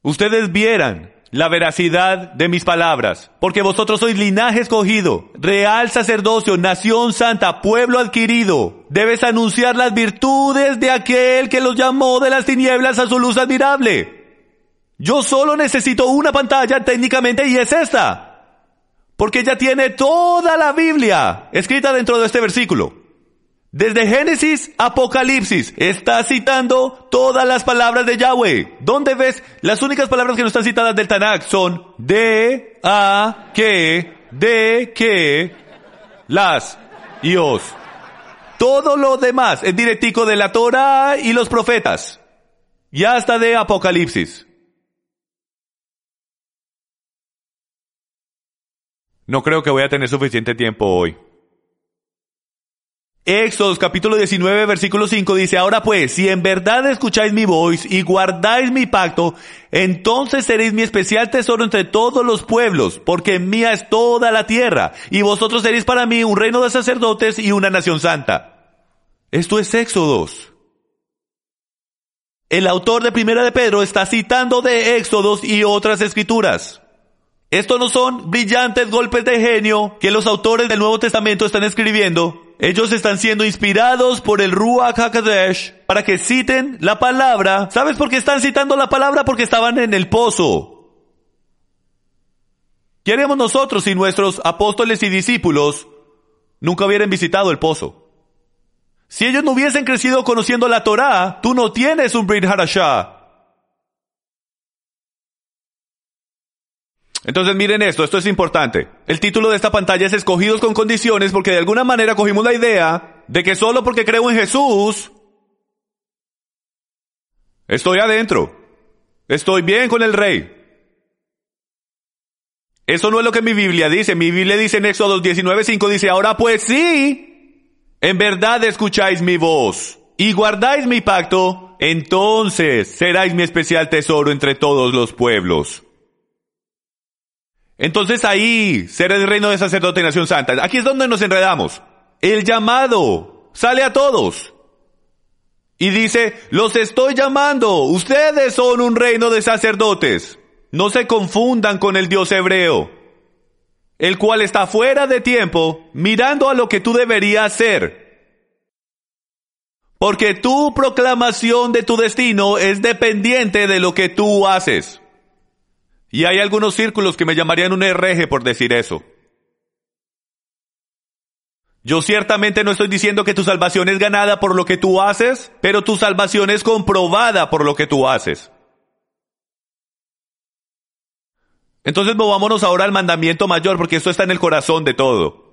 ustedes vieran la veracidad de mis palabras, porque vosotros sois linaje escogido, real sacerdocio, nación santa, pueblo adquirido. Debes anunciar las virtudes de aquel que los llamó de las tinieblas a su luz admirable. Yo solo necesito una pantalla técnicamente y es esta. Porque ya tiene toda la Biblia escrita dentro de este versículo. Desde Génesis, Apocalipsis, está citando todas las palabras de Yahweh. ¿Dónde ves? Las únicas palabras que no están citadas del Tanakh son de, a, que, de, que, las y os. Todo lo demás es directico de la Torah y los profetas. Y hasta de Apocalipsis. No creo que voy a tener suficiente tiempo hoy. Éxodos capítulo 19 versículo 5 dice, ahora pues, si en verdad escucháis mi voz y guardáis mi pacto, entonces seréis mi especial tesoro entre todos los pueblos, porque mía es toda la tierra, y vosotros seréis para mí un reino de sacerdotes y una nación santa. Esto es Éxodos. El autor de Primera de Pedro está citando de Éxodos y otras escrituras. Estos no son brillantes golpes de genio que los autores del Nuevo Testamento están escribiendo ellos están siendo inspirados por el Ruach HaKadosh para que citen la palabra. ¿Sabes por qué están citando la palabra? Porque estaban en el pozo. ¿Qué haríamos nosotros si nuestros apóstoles y discípulos nunca hubieran visitado el pozo? Si ellos no hubiesen crecido conociendo la Torah, tú no tienes un Brit Harashah. Entonces miren esto, esto es importante. El título de esta pantalla es Escogidos con condiciones porque de alguna manera cogimos la idea de que solo porque creo en Jesús, estoy adentro. Estoy bien con el rey. Eso no es lo que mi Biblia dice. Mi Biblia dice en Éxodo 19.5 dice, ahora pues sí, en verdad escucháis mi voz y guardáis mi pacto, entonces seráis mi especial tesoro entre todos los pueblos. Entonces ahí, ser el reino de sacerdote y nación santa. Aquí es donde nos enredamos. El llamado sale a todos. Y dice, los estoy llamando. Ustedes son un reino de sacerdotes. No se confundan con el Dios hebreo, el cual está fuera de tiempo, mirando a lo que tú deberías ser. Porque tu proclamación de tu destino es dependiente de lo que tú haces. Y hay algunos círculos que me llamarían un herreje por decir eso. Yo ciertamente no estoy diciendo que tu salvación es ganada por lo que tú haces, pero tu salvación es comprobada por lo que tú haces. Entonces movámonos ahora al mandamiento mayor, porque esto está en el corazón de todo.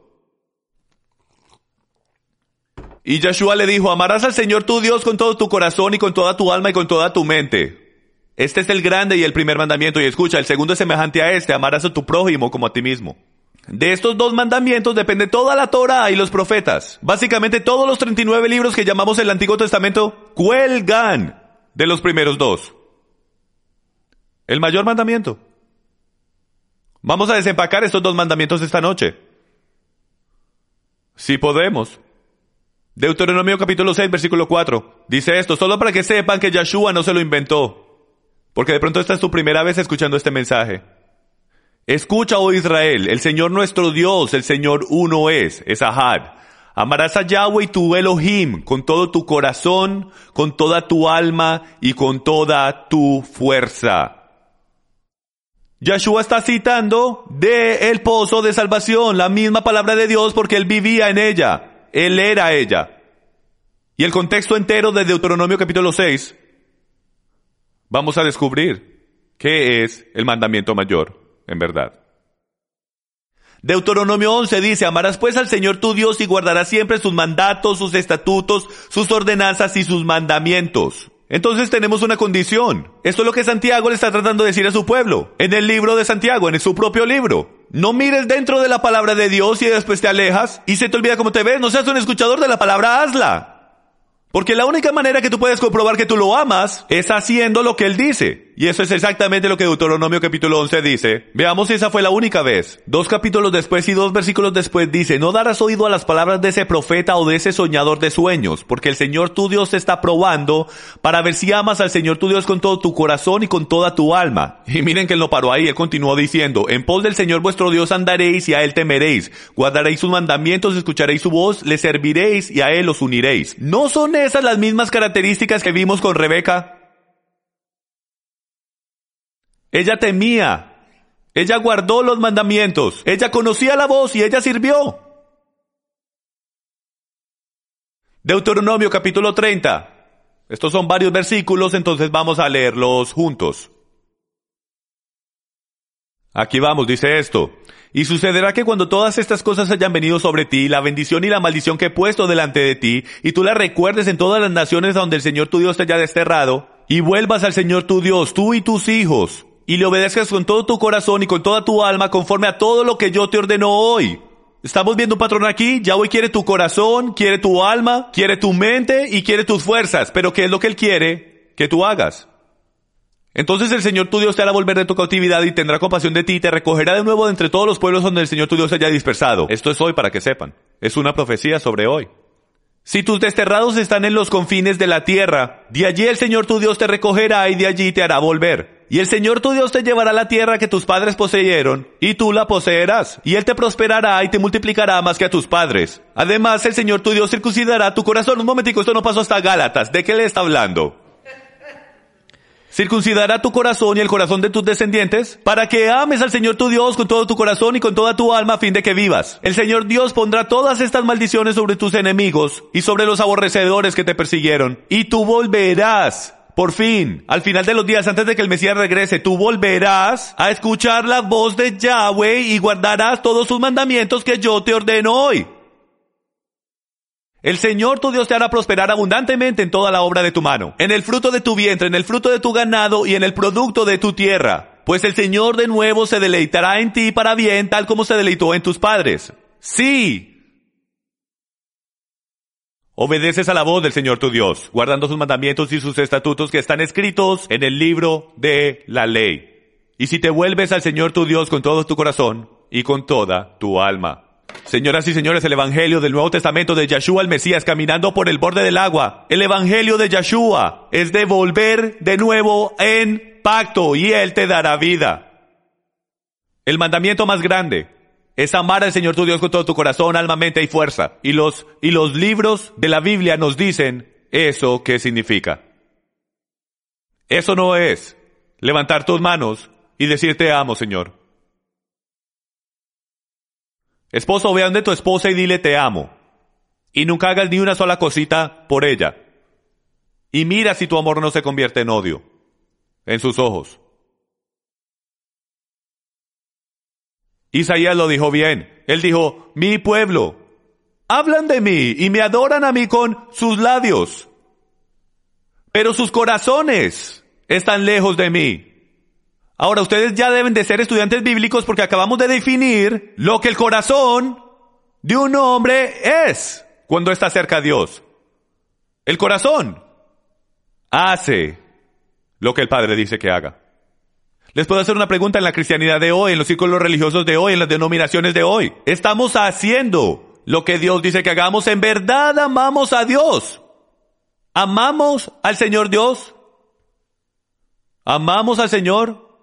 Y Yeshua le dijo, amarás al Señor tu Dios con todo tu corazón y con toda tu alma y con toda tu mente. Este es el grande y el primer mandamiento. Y escucha, el segundo es semejante a este, amarás a tu prójimo como a ti mismo. De estos dos mandamientos depende toda la Torah y los profetas. Básicamente todos los 39 libros que llamamos el Antiguo Testamento cuelgan de los primeros dos. El mayor mandamiento. Vamos a desempacar estos dos mandamientos esta noche. Si podemos. Deuteronomio capítulo 6, versículo 4. Dice esto, solo para que sepan que Yahshua no se lo inventó. Porque de pronto esta es tu primera vez escuchando este mensaje. Escucha, oh Israel, el Señor nuestro Dios, el Señor uno es, es Ahad. Amarás a Yahweh tu Elohim con todo tu corazón, con toda tu alma y con toda tu fuerza. Yahshua está citando de el pozo de salvación, la misma palabra de Dios porque él vivía en ella, él era ella. Y el contexto entero de Deuteronomio capítulo 6, vamos a descubrir qué es el mandamiento mayor, en verdad. Deuteronomio 11 dice, amarás pues al Señor tu Dios y guardarás siempre sus mandatos, sus estatutos, sus ordenanzas y sus mandamientos. Entonces tenemos una condición. Esto es lo que Santiago le está tratando de decir a su pueblo. En el libro de Santiago, en su propio libro. No mires dentro de la palabra de Dios y después te alejas y se te olvida cómo te ves. No seas un escuchador de la palabra, hazla. Porque la única manera que tú puedes comprobar que tú lo amas es haciendo lo que él dice. Y eso es exactamente lo que Deuteronomio capítulo 11 dice. Veamos si esa fue la única vez. Dos capítulos después y dos versículos después dice, no darás oído a las palabras de ese profeta o de ese soñador de sueños, porque el Señor tu Dios te está probando para ver si amas al Señor tu Dios con todo tu corazón y con toda tu alma. Y miren que él no paró ahí, él continuó diciendo, en pos del Señor vuestro Dios andaréis y a él temeréis, guardaréis sus mandamientos, escucharéis su voz, le serviréis y a él os uniréis. No son esas las mismas características que vimos con Rebeca? Ella temía. Ella guardó los mandamientos. Ella conocía la voz y ella sirvió. Deuteronomio capítulo 30. Estos son varios versículos, entonces vamos a leerlos juntos. Aquí vamos, dice esto. Y sucederá que cuando todas estas cosas hayan venido sobre ti, la bendición y la maldición que he puesto delante de ti, y tú la recuerdes en todas las naciones donde el Señor tu Dios te haya desterrado, y vuelvas al Señor tu Dios, tú y tus hijos, y le obedezcas con todo tu corazón y con toda tu alma conforme a todo lo que yo te ordeno hoy. Estamos viendo un patrón aquí, Yahweh quiere tu corazón, quiere tu alma, quiere tu mente y quiere tus fuerzas, pero ¿qué es lo que Él quiere que tú hagas? Entonces el Señor tu Dios te hará volver de tu cautividad y tendrá compasión de ti y te recogerá de nuevo de entre todos los pueblos donde el Señor tu Dios haya dispersado. Esto es hoy para que sepan. Es una profecía sobre hoy. Si tus desterrados están en los confines de la tierra, de allí el Señor tu Dios te recogerá y de allí te hará volver. Y el Señor tu Dios te llevará a la tierra que tus padres poseyeron, y tú la poseerás, y Él te prosperará y te multiplicará más que a tus padres. Además, el Señor tu Dios circuncidará tu corazón. Un momentico, esto no pasó hasta Gálatas. ¿De qué le está hablando? Circuncidará tu corazón y el corazón de tus descendientes para que ames al Señor tu Dios con todo tu corazón y con toda tu alma a fin de que vivas. El Señor Dios pondrá todas estas maldiciones sobre tus enemigos y sobre los aborrecedores que te persiguieron. Y tú volverás por fin, al final de los días, antes de que el Mesías regrese, tú volverás a escuchar la voz de Yahweh y guardarás todos sus mandamientos que yo te ordeno hoy. El Señor tu Dios te hará prosperar abundantemente en toda la obra de tu mano, en el fruto de tu vientre, en el fruto de tu ganado y en el producto de tu tierra. Pues el Señor de nuevo se deleitará en ti para bien, tal como se deleitó en tus padres. Sí. Obedeces a la voz del Señor tu Dios, guardando sus mandamientos y sus estatutos que están escritos en el libro de la ley. Y si te vuelves al Señor tu Dios con todo tu corazón y con toda tu alma. Señoras y señores, el Evangelio del Nuevo Testamento de Yeshua el Mesías caminando por el borde del agua. El Evangelio de Yeshua es de volver de nuevo en pacto y Él te dará vida. El mandamiento más grande es amar al Señor tu Dios con todo tu corazón, alma, mente y fuerza. Y los, y los libros de la Biblia nos dicen eso qué significa. Eso no es levantar tus manos y decirte amo, Señor. Esposo, ve de tu esposa y dile te amo. Y nunca hagas ni una sola cosita por ella. Y mira si tu amor no se convierte en odio en sus ojos. Isaías lo dijo bien. Él dijo, mi pueblo, hablan de mí y me adoran a mí con sus labios. Pero sus corazones están lejos de mí. Ahora, ustedes ya deben de ser estudiantes bíblicos porque acabamos de definir lo que el corazón de un hombre es cuando está cerca a Dios. El corazón hace lo que el Padre dice que haga. Les puedo hacer una pregunta en la cristianidad de hoy, en los círculos religiosos de hoy, en las denominaciones de hoy. ¿Estamos haciendo lo que Dios dice que hagamos, en verdad amamos a Dios. ¿Amamos al Señor Dios? ¿Amamos al Señor?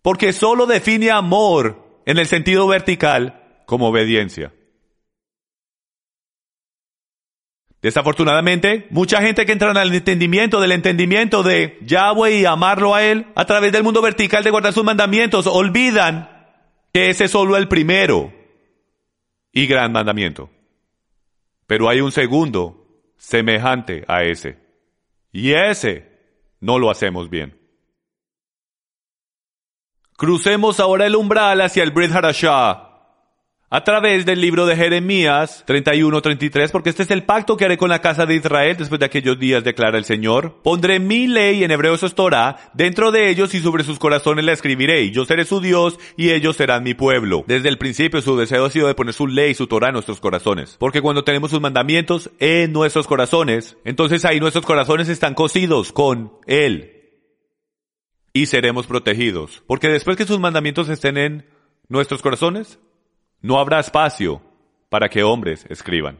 Porque solo define amor en el sentido vertical como obediencia. Desafortunadamente, mucha gente que entra al entendimiento del entendimiento de Yahweh y amarlo a Él a través del mundo vertical de guardar sus mandamientos, olvidan que ese es solo el primero y gran mandamiento. Pero hay un segundo semejante a ese. Y ese no lo hacemos bien. Crucemos ahora el umbral hacia el Brit Harashah a través del libro de Jeremías 31-33, porque este es el pacto que haré con la casa de Israel después de aquellos días, declara el Señor. Pondré mi ley, en hebreo es Torah, dentro de ellos y sobre sus corazones la escribiré, yo seré su Dios y ellos serán mi pueblo. Desde el principio su deseo ha sido de poner su ley, su Torah en nuestros corazones, porque cuando tenemos sus mandamientos en nuestros corazones, entonces ahí nuestros corazones están cosidos con Él. Y seremos protegidos, porque después que sus mandamientos estén en nuestros corazones, no habrá espacio para que hombres escriban.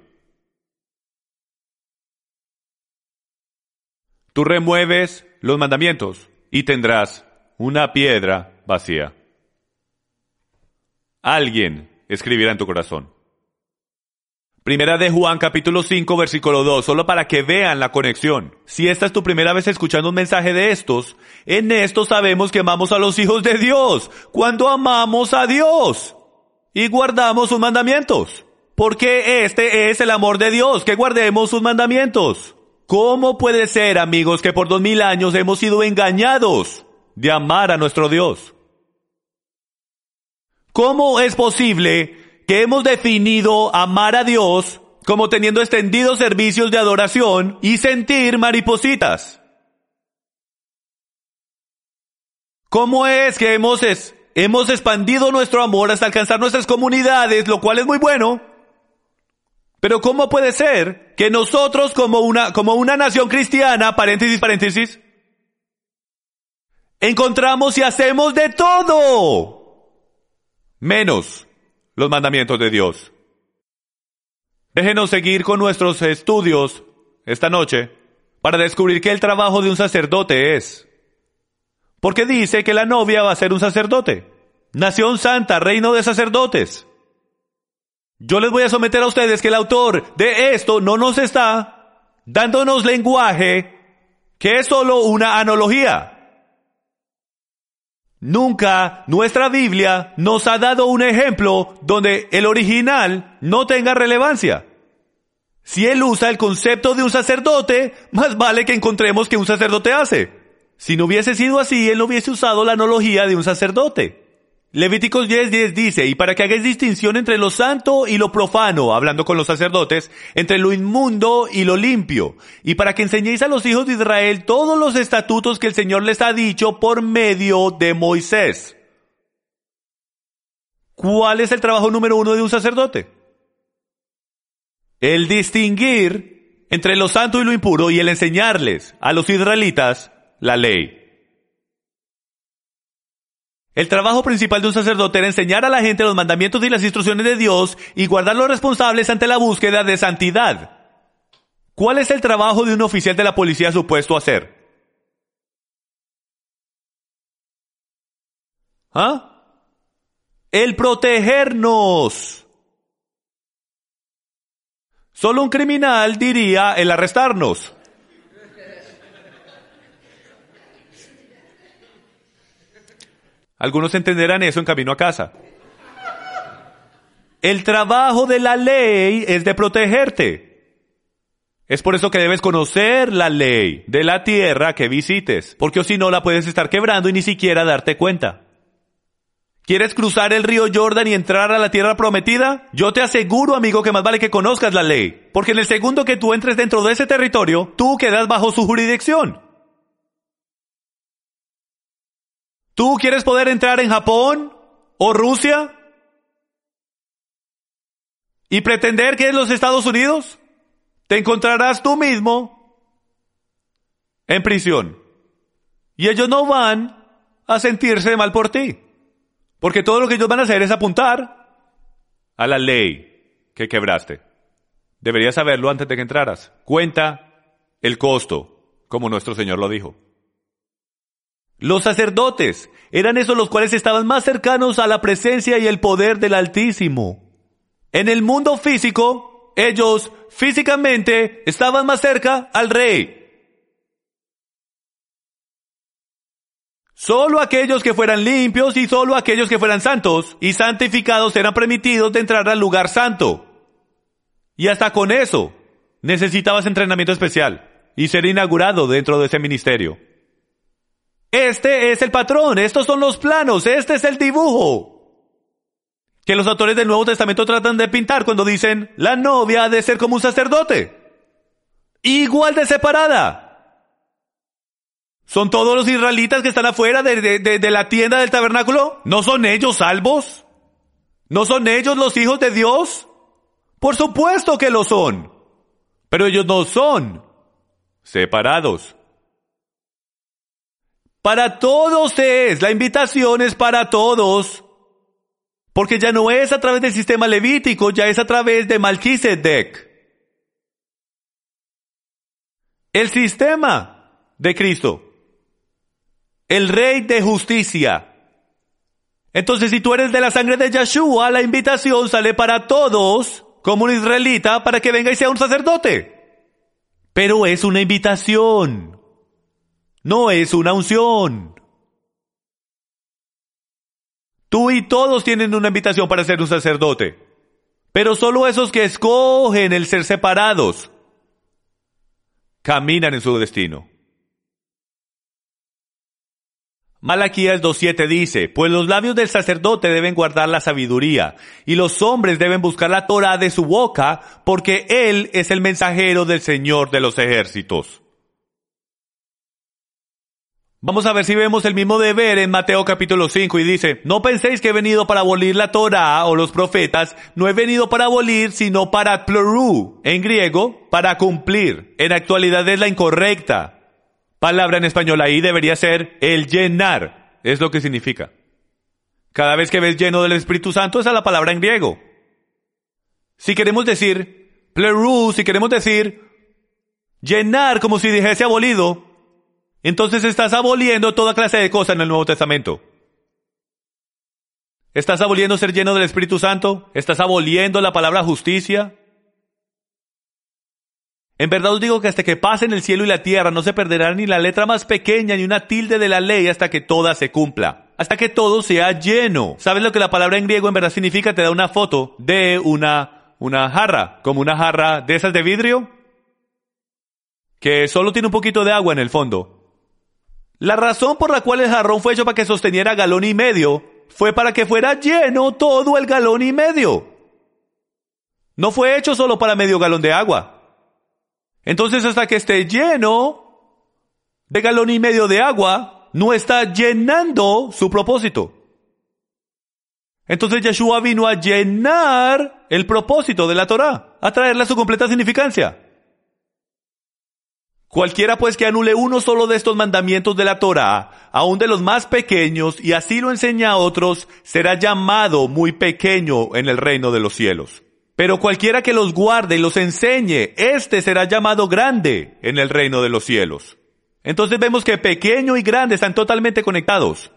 Tú remueves los mandamientos y tendrás una piedra vacía. Alguien escribirá en tu corazón. Primera de Juan capítulo 5 versículo 2, solo para que vean la conexión. Si esta es tu primera vez escuchando un mensaje de estos, en esto sabemos que amamos a los hijos de Dios, cuando amamos a Dios y guardamos sus mandamientos. Porque este es el amor de Dios, que guardemos sus mandamientos. ¿Cómo puede ser, amigos, que por dos mil años hemos sido engañados de amar a nuestro Dios? ¿Cómo es posible que hemos definido amar a Dios como teniendo extendidos servicios de adoración y sentir maripositas? ¿Cómo es que hemos hemos expandido nuestro amor hasta alcanzar nuestras comunidades, lo cual es muy bueno. Pero ¿cómo puede ser que nosotros como una, como una nación cristiana, paréntesis, encontramos y hacemos de todo, menos los mandamientos de Dios? Déjenos seguir con nuestros estudios esta noche para descubrir que el trabajo de un sacerdote es porque dice que la novia va a ser un sacerdote. Nación santa, reino de sacerdotes. Yo les voy a someter a ustedes que el autor de esto no nos está dándonos lenguaje que es solo una analogía. Nunca nuestra Biblia nos ha dado un ejemplo donde el original no tenga relevancia. Si él usa el concepto de un sacerdote, más vale que encontremos que un sacerdote hace. Si no hubiese sido así, él no hubiese usado la analogía de un sacerdote. Levíticos 10:10 dice, y para que hagáis distinción entre lo santo y lo profano, hablando con los sacerdotes, entre lo inmundo y lo limpio, y para que enseñéis a los hijos de Israel todos los estatutos que el Señor les ha dicho por medio de Moisés. ¿Cuál es el trabajo número uno de un sacerdote? El distinguir entre lo santo y lo impuro y el enseñarles a los israelitas la ley. El trabajo principal de un sacerdote era enseñar a la gente los mandamientos y las instrucciones de Dios y guardar los responsables ante la búsqueda de santidad. ¿Cuál es el trabajo de un oficial de la policía supuesto hacer? ¿Ah? El protegernos. Solo un criminal diría el arrestarnos. Algunos entenderán eso en camino a casa. El trabajo de la ley es de protegerte. Es por eso que debes conocer la ley de la tierra que visites, porque si no la puedes estar quebrando y ni siquiera darte cuenta. ¿Quieres cruzar el río Jordan y entrar a la tierra prometida? Yo te aseguro, amigo, que más vale que conozcas la ley, porque en el segundo que tú entres dentro de ese territorio, tú quedas bajo su jurisdicción. ¿Tú quieres poder entrar en Japón o Rusia? ¿Y pretender que es los Estados Unidos? Te encontrarás tú mismo en prisión. Y ellos no van a sentirse mal por ti. Porque todo lo que ellos van a hacer es apuntar a la ley que quebraste. Deberías saberlo antes de que entraras. Cuenta el costo, como nuestro Señor lo dijo. Los sacerdotes eran esos los cuales estaban más cercanos a la presencia y el poder del Altísimo. En el mundo físico, ellos físicamente estaban más cerca al rey. Solo aquellos que fueran limpios y solo aquellos que fueran santos y santificados eran permitidos de entrar al lugar santo. Y hasta con eso, necesitabas entrenamiento especial y ser inaugurado dentro de ese ministerio. Este es el patrón, estos son los planos, este es el dibujo que los autores del Nuevo Testamento tratan de pintar cuando dicen la novia ha de ser como un sacerdote. Igual de separada. ¿Son todos los israelitas que están afuera de, de, la tienda del tabernáculo? ¿No son ellos salvos? ¿No son ellos los hijos de Dios? Por supuesto que lo son. Pero ellos no son separados. Para todos es, la invitación es para todos. Porque ya no es a través del sistema levítico, ya es a través de Malquisedec. El sistema de Cristo. El rey de justicia. Entonces, si tú eres de la sangre de Yeshua, la invitación sale para todos, como un israelita, para que venga y sea un sacerdote. Pero es una invitación. No es una unción. Tú y todos tienen una invitación para ser un sacerdote. Pero solo esos que escogen el ser separados caminan en su destino. Malaquías 2.7 dice, pues los labios del sacerdote deben guardar la sabiduría, y los hombres deben buscar la Torah de su boca, porque él es el mensajero del Señor de los ejércitos. Vamos a ver si vemos el mismo deber en Mateo capítulo 5 y dice, no penséis que he venido para abolir la Torah o los profetas, no he venido para abolir, sino para plurú, en griego, para cumplir. En actualidad es la incorrecta. Palabra en español ahí debería ser el llenar, es lo que significa. Cada vez que ves lleno del Espíritu Santo, esa es la palabra en griego. Si queremos decir plurú, si queremos decir llenar como si dijese abolido, entonces estás aboliendo toda clase de cosas en el Nuevo Testamento. ¿Estás aboliendo ser lleno del Espíritu Santo? ¿Estás aboliendo la palabra justicia? En verdad os digo que hasta que pasen el cielo y la tierra no se perderá ni la letra más pequeña ni una tilde de la ley hasta que toda se cumpla. Hasta que todo sea lleno. ¿Sabes lo que la palabra en griego en verdad significa? Te da una foto de una, una jarra, como una jarra de esas de vidrio, que solo tiene un poquito de agua en el fondo. La razón por la cual el jarrón fue hecho para que sosteniera galón y medio fue para que fuera lleno todo el galón y medio. No fue hecho solo para medio galón de agua. Entonces hasta que esté lleno de galón y medio de agua, no está llenando su propósito. Entonces Yeshua vino a llenar el propósito de la Torah, a traerle su completa significancia. Cualquiera pues que anule uno solo de estos mandamientos de la Torah, aun de los más pequeños, y así lo enseña a otros, será llamado muy pequeño en el reino de los cielos. Pero cualquiera que los guarde y los enseñe, éste será llamado grande en el reino de los cielos. Entonces vemos que pequeño y grande están totalmente conectados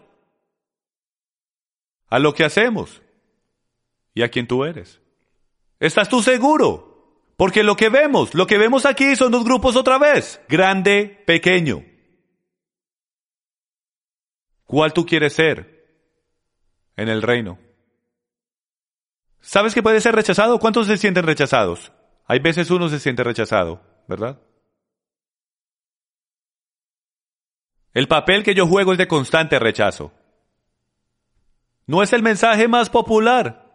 a lo que hacemos y a quien tú eres. ¿Estás tú seguro porque lo que vemos, lo que vemos aquí son dos grupos otra vez, grande, pequeño. ¿Cuál tú quieres ser en el reino? ¿Sabes que puede ser rechazado? ¿Cuántos se sienten rechazados? Hay veces uno se siente rechazado, ¿verdad? El papel que yo juego es de constante rechazo. No es el mensaje más popular,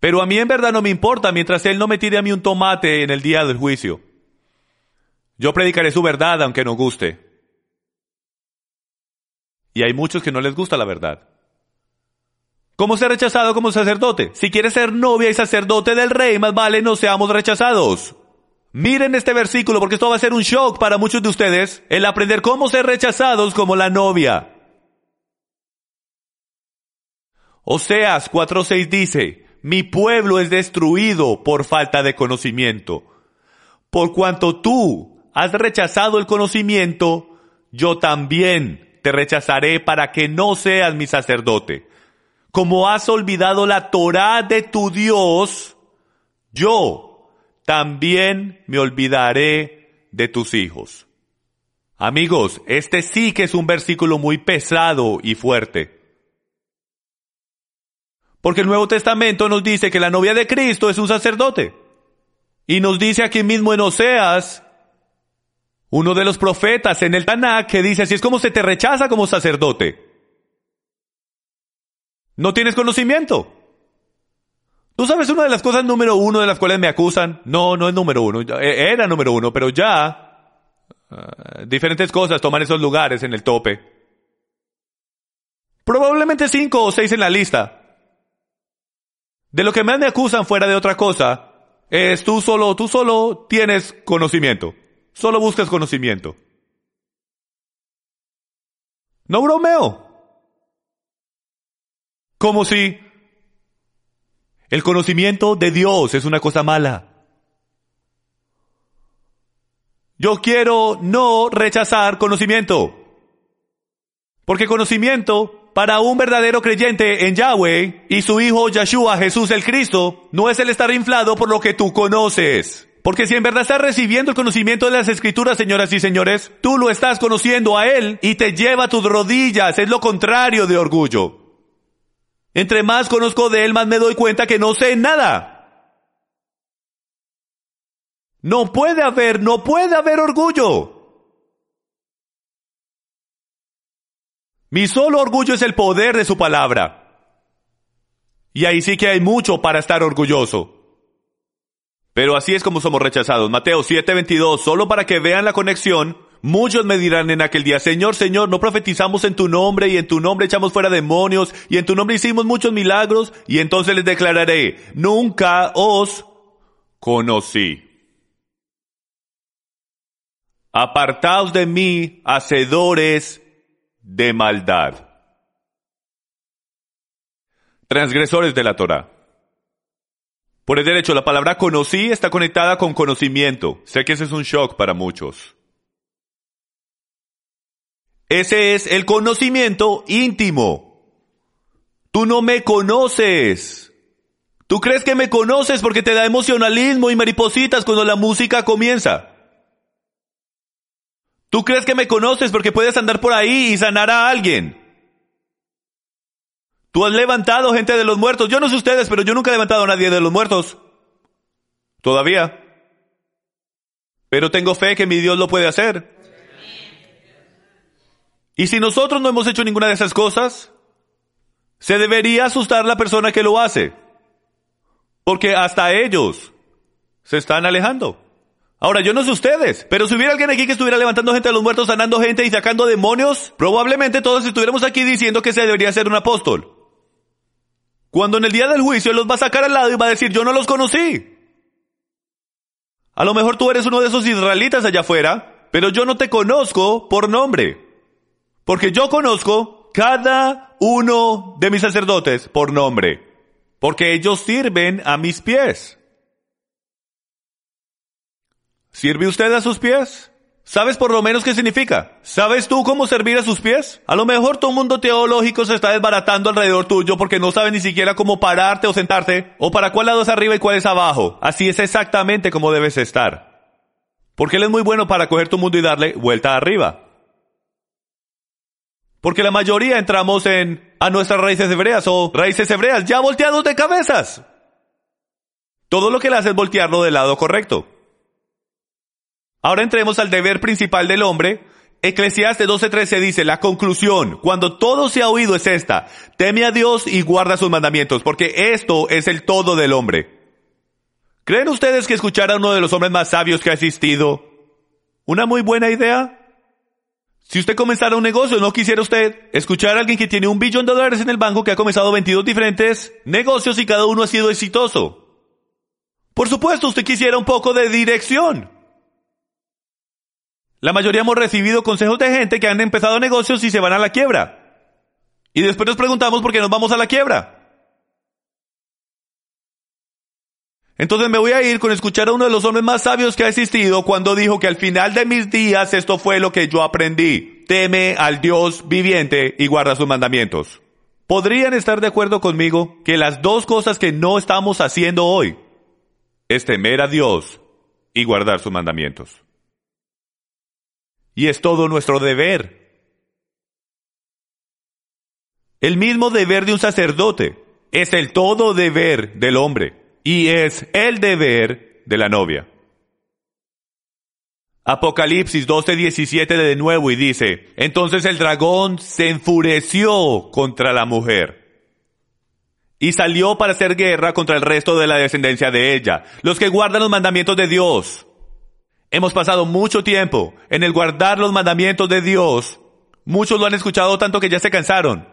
Pero a mí en verdad no me importa mientras Él no me tire a mí un tomate en el día del juicio. Yo predicaré su verdad aunque no guste. Y hay muchos que no les gusta la verdad. ¿Cómo ser rechazado como sacerdote? Si quieres ser novia y sacerdote del rey, más vale no seamos rechazados. Miren este versículo porque esto va a ser un shock para muchos de ustedes, el aprender cómo ser rechazados como la novia. Oseas 4.6 dice, mi pueblo es destruido por falta de conocimiento. Por cuanto tú has rechazado el conocimiento, yo también te rechazaré para que no seas mi sacerdote. Como has olvidado la Torah de tu Dios, yo también me olvidaré de tus hijos. Amigos, este sí que es un versículo muy pesado y fuerte. Porque el Nuevo Testamento nos dice que la novia de Cristo es un sacerdote. Y nos dice aquí mismo en Oseas, uno de los profetas en el Tanakh, que dice, así es como se te rechaza como sacerdote. No tienes conocimiento. Tú sabes una de las cosas número uno de las cuales me acusan. No, no es número uno. E, era número uno, pero ya Ah, diferentes cosas toman esos lugares en el tope. Probablemente cinco o seis en la lista. De lo que más me acusan fuera de otra cosa es tú solo, tú solo tienes conocimiento. Solo buscas conocimiento. No bromeo. Como si el conocimiento de Dios es una cosa mala. Yo quiero no rechazar conocimiento. Porque conocimiento para un verdadero creyente en Yahweh y su hijo Yeshua, Jesús el Cristo, no es el estar inflado por lo que tú conoces. Porque si en verdad estás recibiendo el conocimiento de las escrituras, señoras y señores, tú lo estás conociendo a Él y te lleva a tus rodillas. Es lo contrario de orgullo. Entre más conozco de Él, más me doy cuenta que no sé nada. No puede haber, no puede haber orgullo. Mi solo orgullo es el poder de su palabra. Y ahí sí que hay mucho para estar orgulloso. Pero así es como somos rechazados. Mateo 7:22, solo para que vean la conexión, muchos me dirán en aquel día, Señor, Señor, no profetizamos en tu nombre y en tu nombre echamos fuera demonios y en tu nombre hicimos muchos milagros y entonces les declararé, nunca os conocí. Apartaos de mí, hacedores de maldad. Transgresores de la Torah. Por el derecho, la palabra conocí está conectada con conocimiento. Sé que ese es un shock para muchos. Ese es el conocimiento íntimo. Tú no me conoces. Tú crees que me conoces porque te da emocionalismo y maripositas cuando la música comienza. Tú crees que me conoces porque puedes andar por ahí y sanar a alguien. Tú has levantado gente de los muertos. Yo no sé ustedes, pero yo nunca he levantado a nadie de los muertos. Todavía. Pero tengo fe que mi Dios lo puede hacer. Y si nosotros no hemos hecho ninguna de esas cosas, se debería asustar la persona que lo hace. Porque hasta ellos se están alejando. Ahora, yo no sé ustedes, pero si hubiera alguien aquí que estuviera levantando gente de los muertos, sanando gente y sacando demonios, probablemente todos estuviéramos aquí diciendo que se debería ser un apóstol. Cuando en el día del juicio los va a sacar al lado y va a decir, yo no los conocí. A lo mejor tú eres uno de esos israelitas allá afuera, pero yo no te conozco por nombre. Porque yo conozco cada uno de mis sacerdotes por nombre. Porque ellos sirven a mis pies. ¿Sirve usted a sus pies? ¿Sabes por lo menos qué significa? ¿Sabes tú cómo servir a sus pies? A lo mejor todo mundo teológico se está desbaratando alrededor tuyo porque no sabe ni siquiera cómo pararte o sentarte, o para cuál lado es arriba y cuál es abajo. Así es exactamente como debes estar. Porque Él es muy bueno para coger tu mundo y darle vuelta arriba. Porque la mayoría entramos en a nuestras raíces hebreas o raíces hebreas ya volteados de cabezas. Todo lo que le hace es voltearlo del lado correcto. Ahora entremos al deber principal del hombre. Eclesiastes 12:13 dice, la conclusión, cuando todo se ha oído es esta, teme a Dios y guarda sus mandamientos, porque esto es el todo del hombre. ¿Creen ustedes que escuchar a uno de los hombres más sabios que ha existido? ¿Una muy buena idea? Si usted comenzara un negocio, ¿no quisiera usted escuchar a alguien que tiene un billón de dólares en el banco que ha comenzado 22 diferentes negocios y cada uno ha sido exitoso? Por supuesto, usted quisiera un poco de dirección. La mayoría hemos recibido consejos de gente que han empezado negocios y se van a la quiebra. Y después nos preguntamos por qué nos vamos a la quiebra. Entonces me voy a ir con escuchar a uno de los hombres más sabios que ha existido cuando dijo que al final de mis días esto fue lo que yo aprendí. Teme al Dios viviente y guarda sus mandamientos. Podrían estar de acuerdo conmigo que las dos cosas que no estamos haciendo hoy es temer a Dios y guardar sus mandamientos. Y es todo nuestro deber. El mismo deber de un sacerdote es el todo deber del hombre y es el deber de la novia. Apocalipsis 12:17 de nuevo y dice, entonces el dragón se enfureció contra la mujer y salió para hacer guerra contra el resto de la descendencia de ella, los que guardan los mandamientos de Dios. Hemos pasado mucho tiempo en el guardar los mandamientos de Dios. Muchos lo han escuchado tanto que ya se cansaron.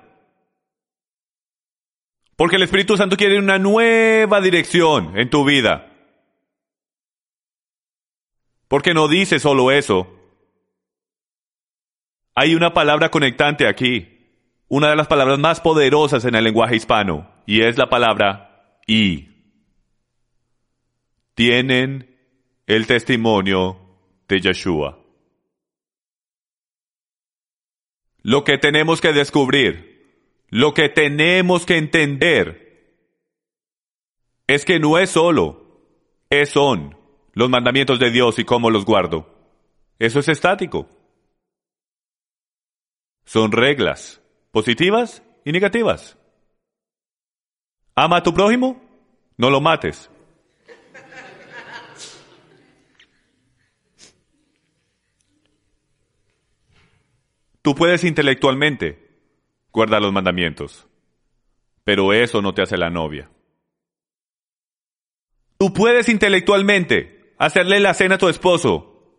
Porque el Espíritu Santo quiere una nueva dirección en tu vida. Porque no dice solo eso. Hay una palabra conectante aquí, una de las palabras más poderosas en el lenguaje hispano, y es la palabra y. Tienen el testimonio de Yeshua. Lo que tenemos que descubrir lo que tenemos que entender es que no es solo, es son los mandamientos de Dios y cómo los guardo. Eso es estático. Son reglas, positivas y negativas. Ama a tu prójimo, no lo mates. Tú puedes intelectualmente guarda los mandamientos. Pero eso no te hace la novia. Tú puedes intelectualmente hacerle la cena a tu esposo,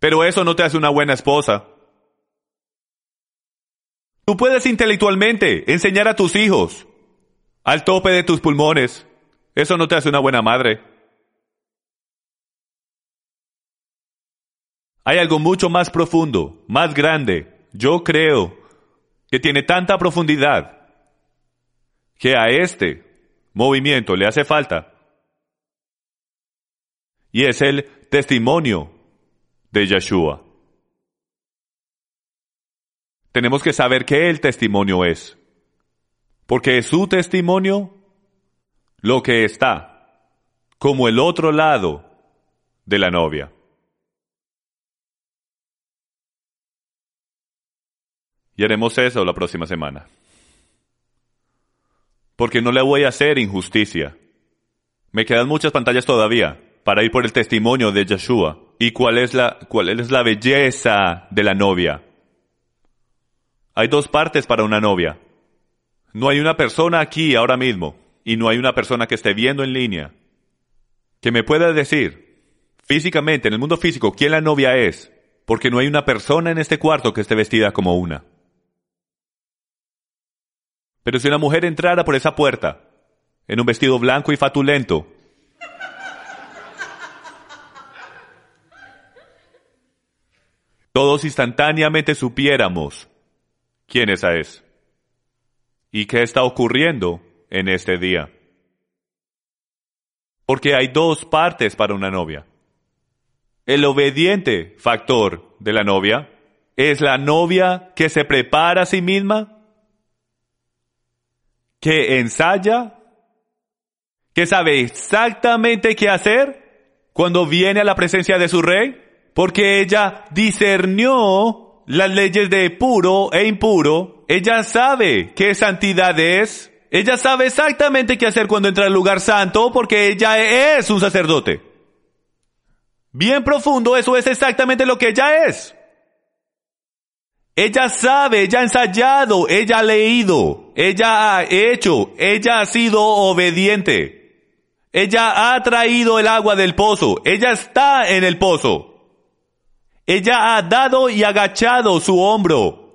pero eso no te hace una buena esposa. Tú puedes intelectualmente enseñar a tus hijos al tope de tus pulmones. Eso no te hace una buena madre. Hay algo mucho más profundo, más grande, yo creo, que tiene tanta profundidad que a este movimiento le hace falta. Y es el testimonio de Yeshua. Tenemos que saber qué el testimonio es. Porque es su testimonio lo que está como el otro lado de la novia. Y haremos eso la próxima semana. Porque no le voy a hacer injusticia. Me quedan muchas pantallas todavía para ir por el testimonio de Yeshua y cuál es la, cuál es la belleza de la novia. Hay dos partes para una novia. No hay una persona aquí ahora mismo y no hay una persona que esté viendo en línea que me pueda decir físicamente, en el mundo físico, quién la novia es, porque no hay una persona en este cuarto que esté vestida como una. Pero si una mujer entrara por esa puerta, en un vestido blanco y fatulento, todos instantáneamente supiéramos quién esa es y qué está ocurriendo en este día. Porque hay dos partes para una novia. El obediente factor de la novia es la novia que se prepara a sí misma que ensaya, que sabe exactamente qué hacer cuando viene a la presencia de su rey, porque ella discernió las leyes de puro e impuro, ella sabe qué santidad es, ella sabe exactamente qué hacer cuando entra al lugar santo, porque ella es un sacerdote. Bien profundo, eso es exactamente lo que ella es. Ella sabe, ella ha ensayado, ella ha leído, ella ha hecho, ella ha sido obediente. Ella ha traído el agua del pozo, ella está en el pozo. Ella ha dado y agachado su hombro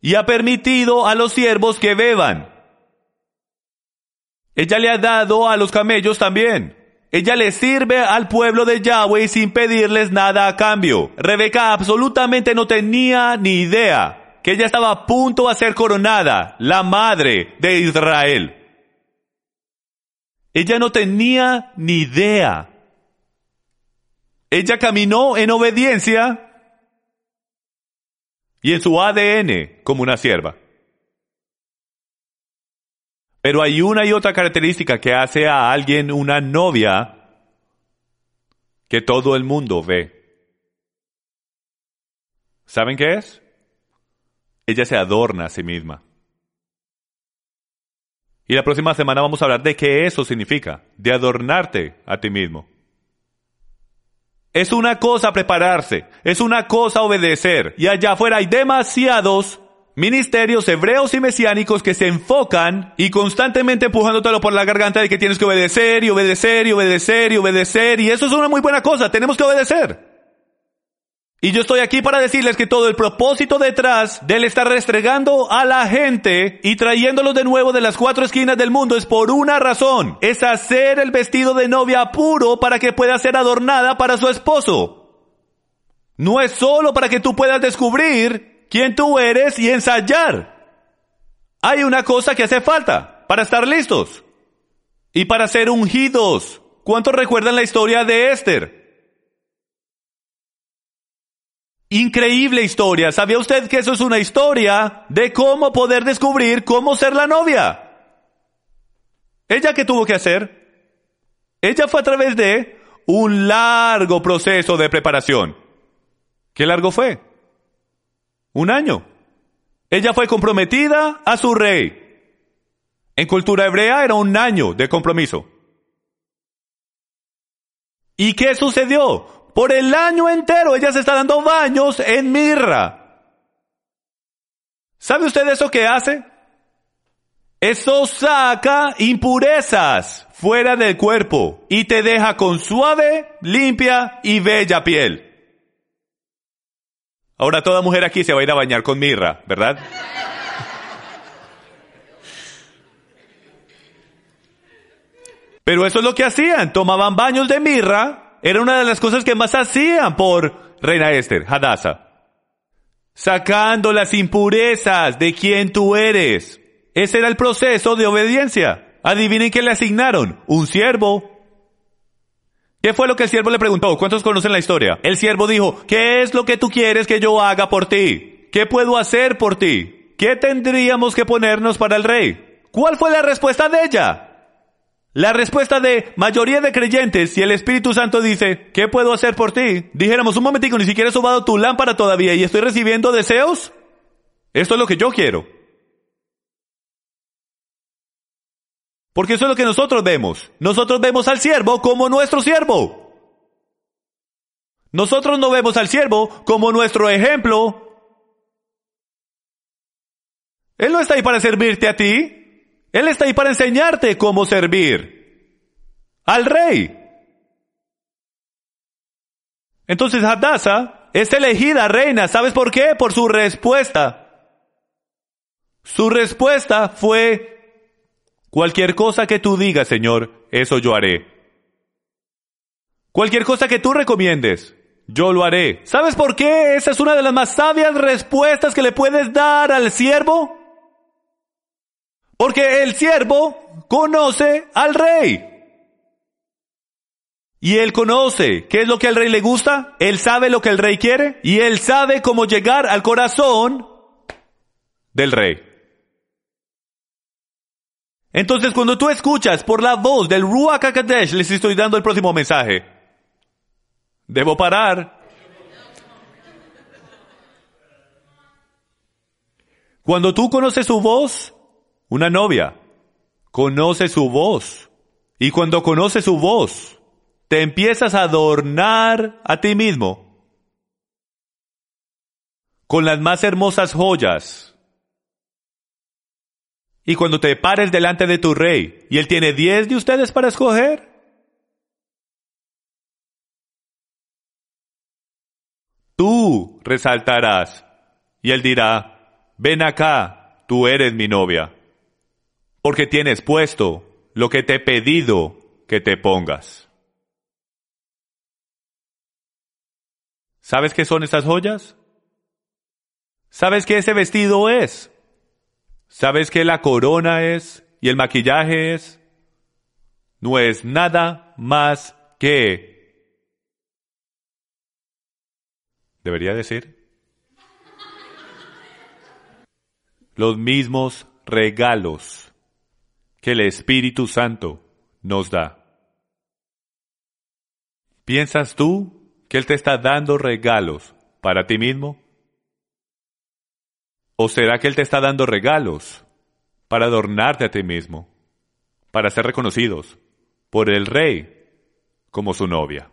y ha permitido a los siervos que beban. Ella le ha dado a los camellos también. Ella le sirve al pueblo de Yahweh sin pedirles nada a cambio. Rebeca absolutamente no tenía ni idea que ella estaba a punto de ser coronada, la madre de Israel. Ella no tenía ni idea. Ella caminó en obediencia y en su ADN como una sierva. Pero hay una y otra característica que hace a alguien una novia que todo el mundo ve. ¿Saben qué es? Ella se adorna a sí misma. Y la próxima semana vamos a hablar de qué eso significa, de adornarte a ti mismo. Es una cosa prepararse, es una cosa obedecer, y allá afuera hay demasiados ministerios hebreos y mesiánicos que se enfocan y constantemente empujándotelo por la garganta de que tienes que obedecer y obedecer y obedecer y obedecer, y eso es una muy buena cosa, tenemos que obedecer. Y yo estoy aquí para decirles que todo el propósito detrás del estar restregando a la gente y trayéndolos de nuevo de las cuatro esquinas del mundo es por una razón. Es hacer el vestido de novia puro para que pueda ser adornada para su esposo. No es solo para que tú puedas descubrir quién tú eres y ensayar. Hay una cosa que hace falta para estar listos y para ser ungidos. ¿Cuántos recuerdan la historia de Esther? Increíble historia. ¿Sabía usted que eso es una historia de cómo poder descubrir cómo ser la novia? ¿Ella qué tuvo que hacer? Ella fue a través de un largo proceso de preparación. ¿Qué largo fue? Un año. Ella fue comprometida a su rey. En cultura hebrea era un año de compromiso. ¿Y qué sucedió? Por el año entero ella se está dando baños en mirra. ¿Sabe usted eso que hace? Eso saca impurezas fuera del cuerpo y te deja con suave, limpia y bella piel. Ahora toda mujer aquí se va a ir a bañar con mirra, ¿verdad? Pero eso es lo que hacían, tomaban baños de mirra era una de las cosas que más hacían por Reina Esther, Hadassah. Sacando las impurezas de quien tú eres. Ese era el proceso de obediencia. Adivinen qué le asignaron. Un siervo. ¿Qué fue lo que el siervo le preguntó? ¿Cuántos conocen la historia? El siervo dijo, ¿qué es lo que tú quieres que yo haga por ti? ¿Qué puedo hacer por ti? ¿Qué tendríamos que ponernos para el rey? ¿Cuál fue la respuesta de ella? La respuesta de mayoría de creyentes, si el Espíritu Santo dice, ¿qué puedo hacer por ti? Dijéramos, un momentico, ni siquiera he sobado tu lámpara todavía y estoy recibiendo deseos. Esto es lo que yo quiero. Porque eso es lo que nosotros vemos. Nosotros vemos al siervo como nuestro siervo. Nosotros no vemos al siervo como nuestro ejemplo. Él no está ahí para servirte a ti. Él está ahí para enseñarte cómo servir al rey. Entonces Hadassah es elegida reina. ¿Sabes por qué? Por su respuesta. Su respuesta fue, cualquier cosa que tú digas, Señor, eso yo haré. Cualquier cosa que tú recomiendes, yo lo haré. ¿Sabes por qué? Esa es una de las más sabias respuestas que le puedes dar al siervo. Porque el siervo conoce al rey. Y él conoce qué es lo que al rey le gusta, él sabe lo que el rey quiere y él sabe cómo llegar al corazón del rey. Entonces cuando tú escuchas por la voz del Ruach les estoy dando el próximo mensaje. Debo parar. Cuando tú conoces su voz, una novia conoce su voz y cuando conoce su voz, te empiezas a adornar a ti mismo con las más hermosas joyas. Y cuando te pares delante de tu rey y él tiene diez de ustedes para escoger, tú resaltarás y él dirá, ven acá, tú eres mi novia porque tienes puesto lo que te he pedido que te pongas. ¿Sabes qué son estas joyas? ¿Sabes qué ese vestido es? ¿Sabes qué la corona es y el maquillaje es? no es nada más que... Debería decir. Los mismos regalos que el Espíritu Santo nos da. ¿Piensas tú que Él te está dando regalos para ti mismo? ¿O será que Él te está dando regalos para adornarte a ti mismo, para ser reconocidos por el Rey como su novia?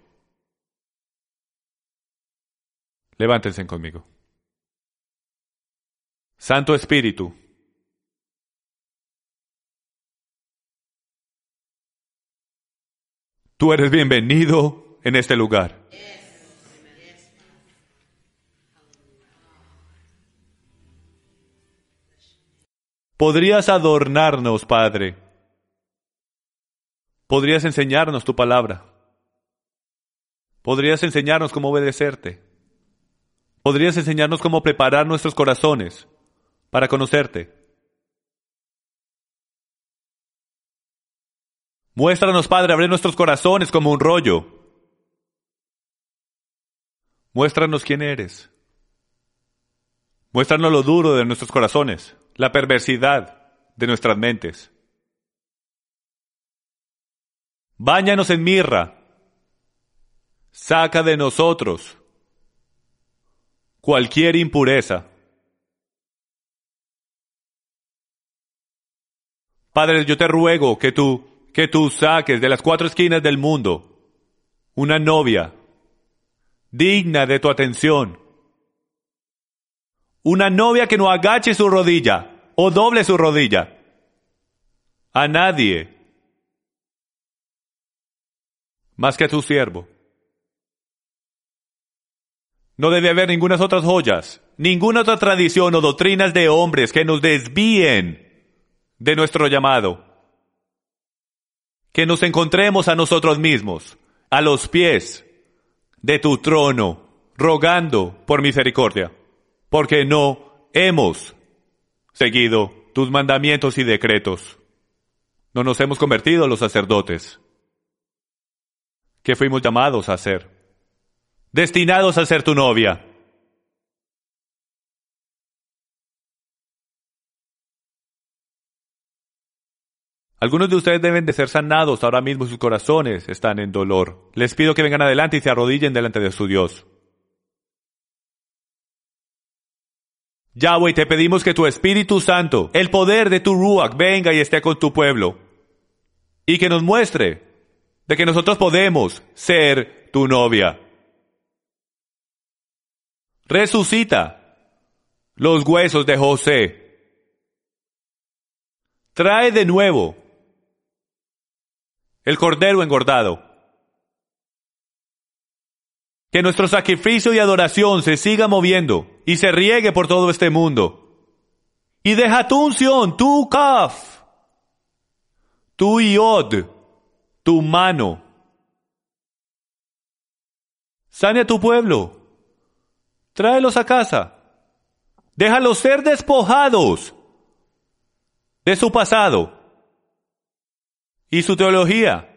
Levántense conmigo. Santo Espíritu, tú eres bienvenido en este lugar. Podrías adornarnos, Padre. Podrías enseñarnos tu palabra. Podrías enseñarnos cómo obedecerte. Podrías enseñarnos cómo preparar nuestros corazones para conocerte. Muéstranos, Padre, abrir nuestros corazones como un rollo. Muéstranos quién eres. Muéstranos lo duro de nuestros corazones la perversidad de nuestras mentes. Báñanos en mirra. Saca de nosotros cualquier impureza. Padre, yo te ruego que tú, que tú saques de las cuatro esquinas del mundo una novia digna de tu atención una novia que no agache su rodilla o doble su rodilla. A nadie. Más que a tu siervo. No debe haber ninguna otras joyas, ninguna otra tradición o doctrinas de hombres que nos desvíen de nuestro llamado. Que nos encontremos a nosotros mismos, a los pies de tu trono, rogando por misericordia porque no hemos seguido tus mandamientos y decretos. No nos hemos convertido los sacerdotes que fuimos llamados a ser, destinados a ser tu novia. Algunos de ustedes deben de ser sanados ahora mismo, sus corazones están en dolor. Les pido que vengan adelante y se arrodillen delante de su Dios. Yahweh, te pedimos que tu Espíritu Santo, el poder de tu Ruach, venga y esté con tu pueblo. Y que nos muestre de que nosotros podemos ser tu novia. Resucita los huesos de José. Trae de nuevo el cordero engordado. Que nuestro sacrificio y adoración se siga moviendo y se riegue por todo este mundo. Y deja tu unción, tu kaf, tu iod, tu mano. Sane a tu pueblo. Tráelos a casa. Déjalos ser despojados de su pasado y su teología.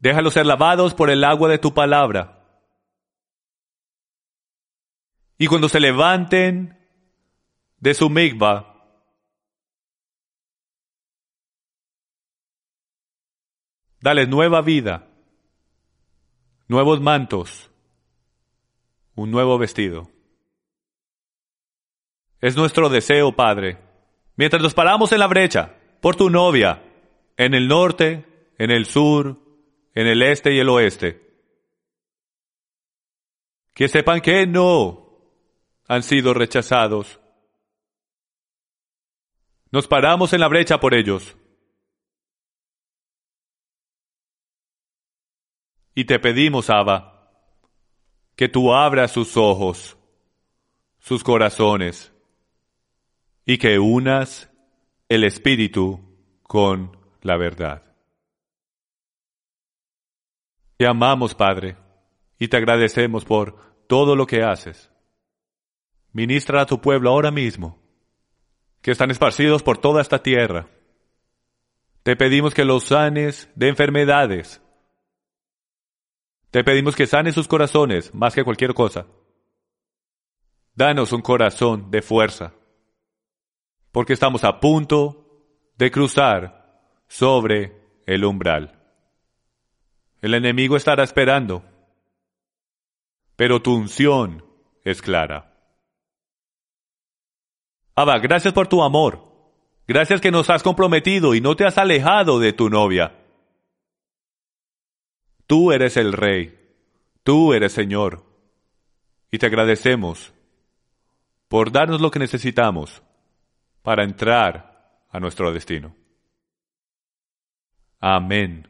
Déjalos ser lavados por el agua de tu palabra. Y cuando se levanten de su migba, dale nueva vida, nuevos mantos, un nuevo vestido. Es nuestro deseo, Padre, mientras nos paramos en la brecha por tu novia, en el norte, en el sur, en el este y el oeste. Que sepan que no han sido rechazados. Nos paramos en la brecha por ellos. Y te pedimos, Abba, que tú abras sus ojos, sus corazones, y que unas el Espíritu con la verdad. Te amamos, Padre, y te agradecemos por todo lo que haces. Ministra a tu pueblo ahora mismo que están esparcidos por toda esta tierra. Te pedimos que los sanes de enfermedades. Te pedimos que sanes sus corazones más que cualquier cosa. Danos un corazón de fuerza, porque estamos a punto de cruzar sobre el umbral. El enemigo estará esperando, pero tu unción es clara. Abba, gracias por tu amor. Gracias que nos has comprometido y no te has alejado de tu novia. Tú eres el Rey, tú eres Señor, y te agradecemos por darnos lo que necesitamos para entrar a nuestro destino. Amén.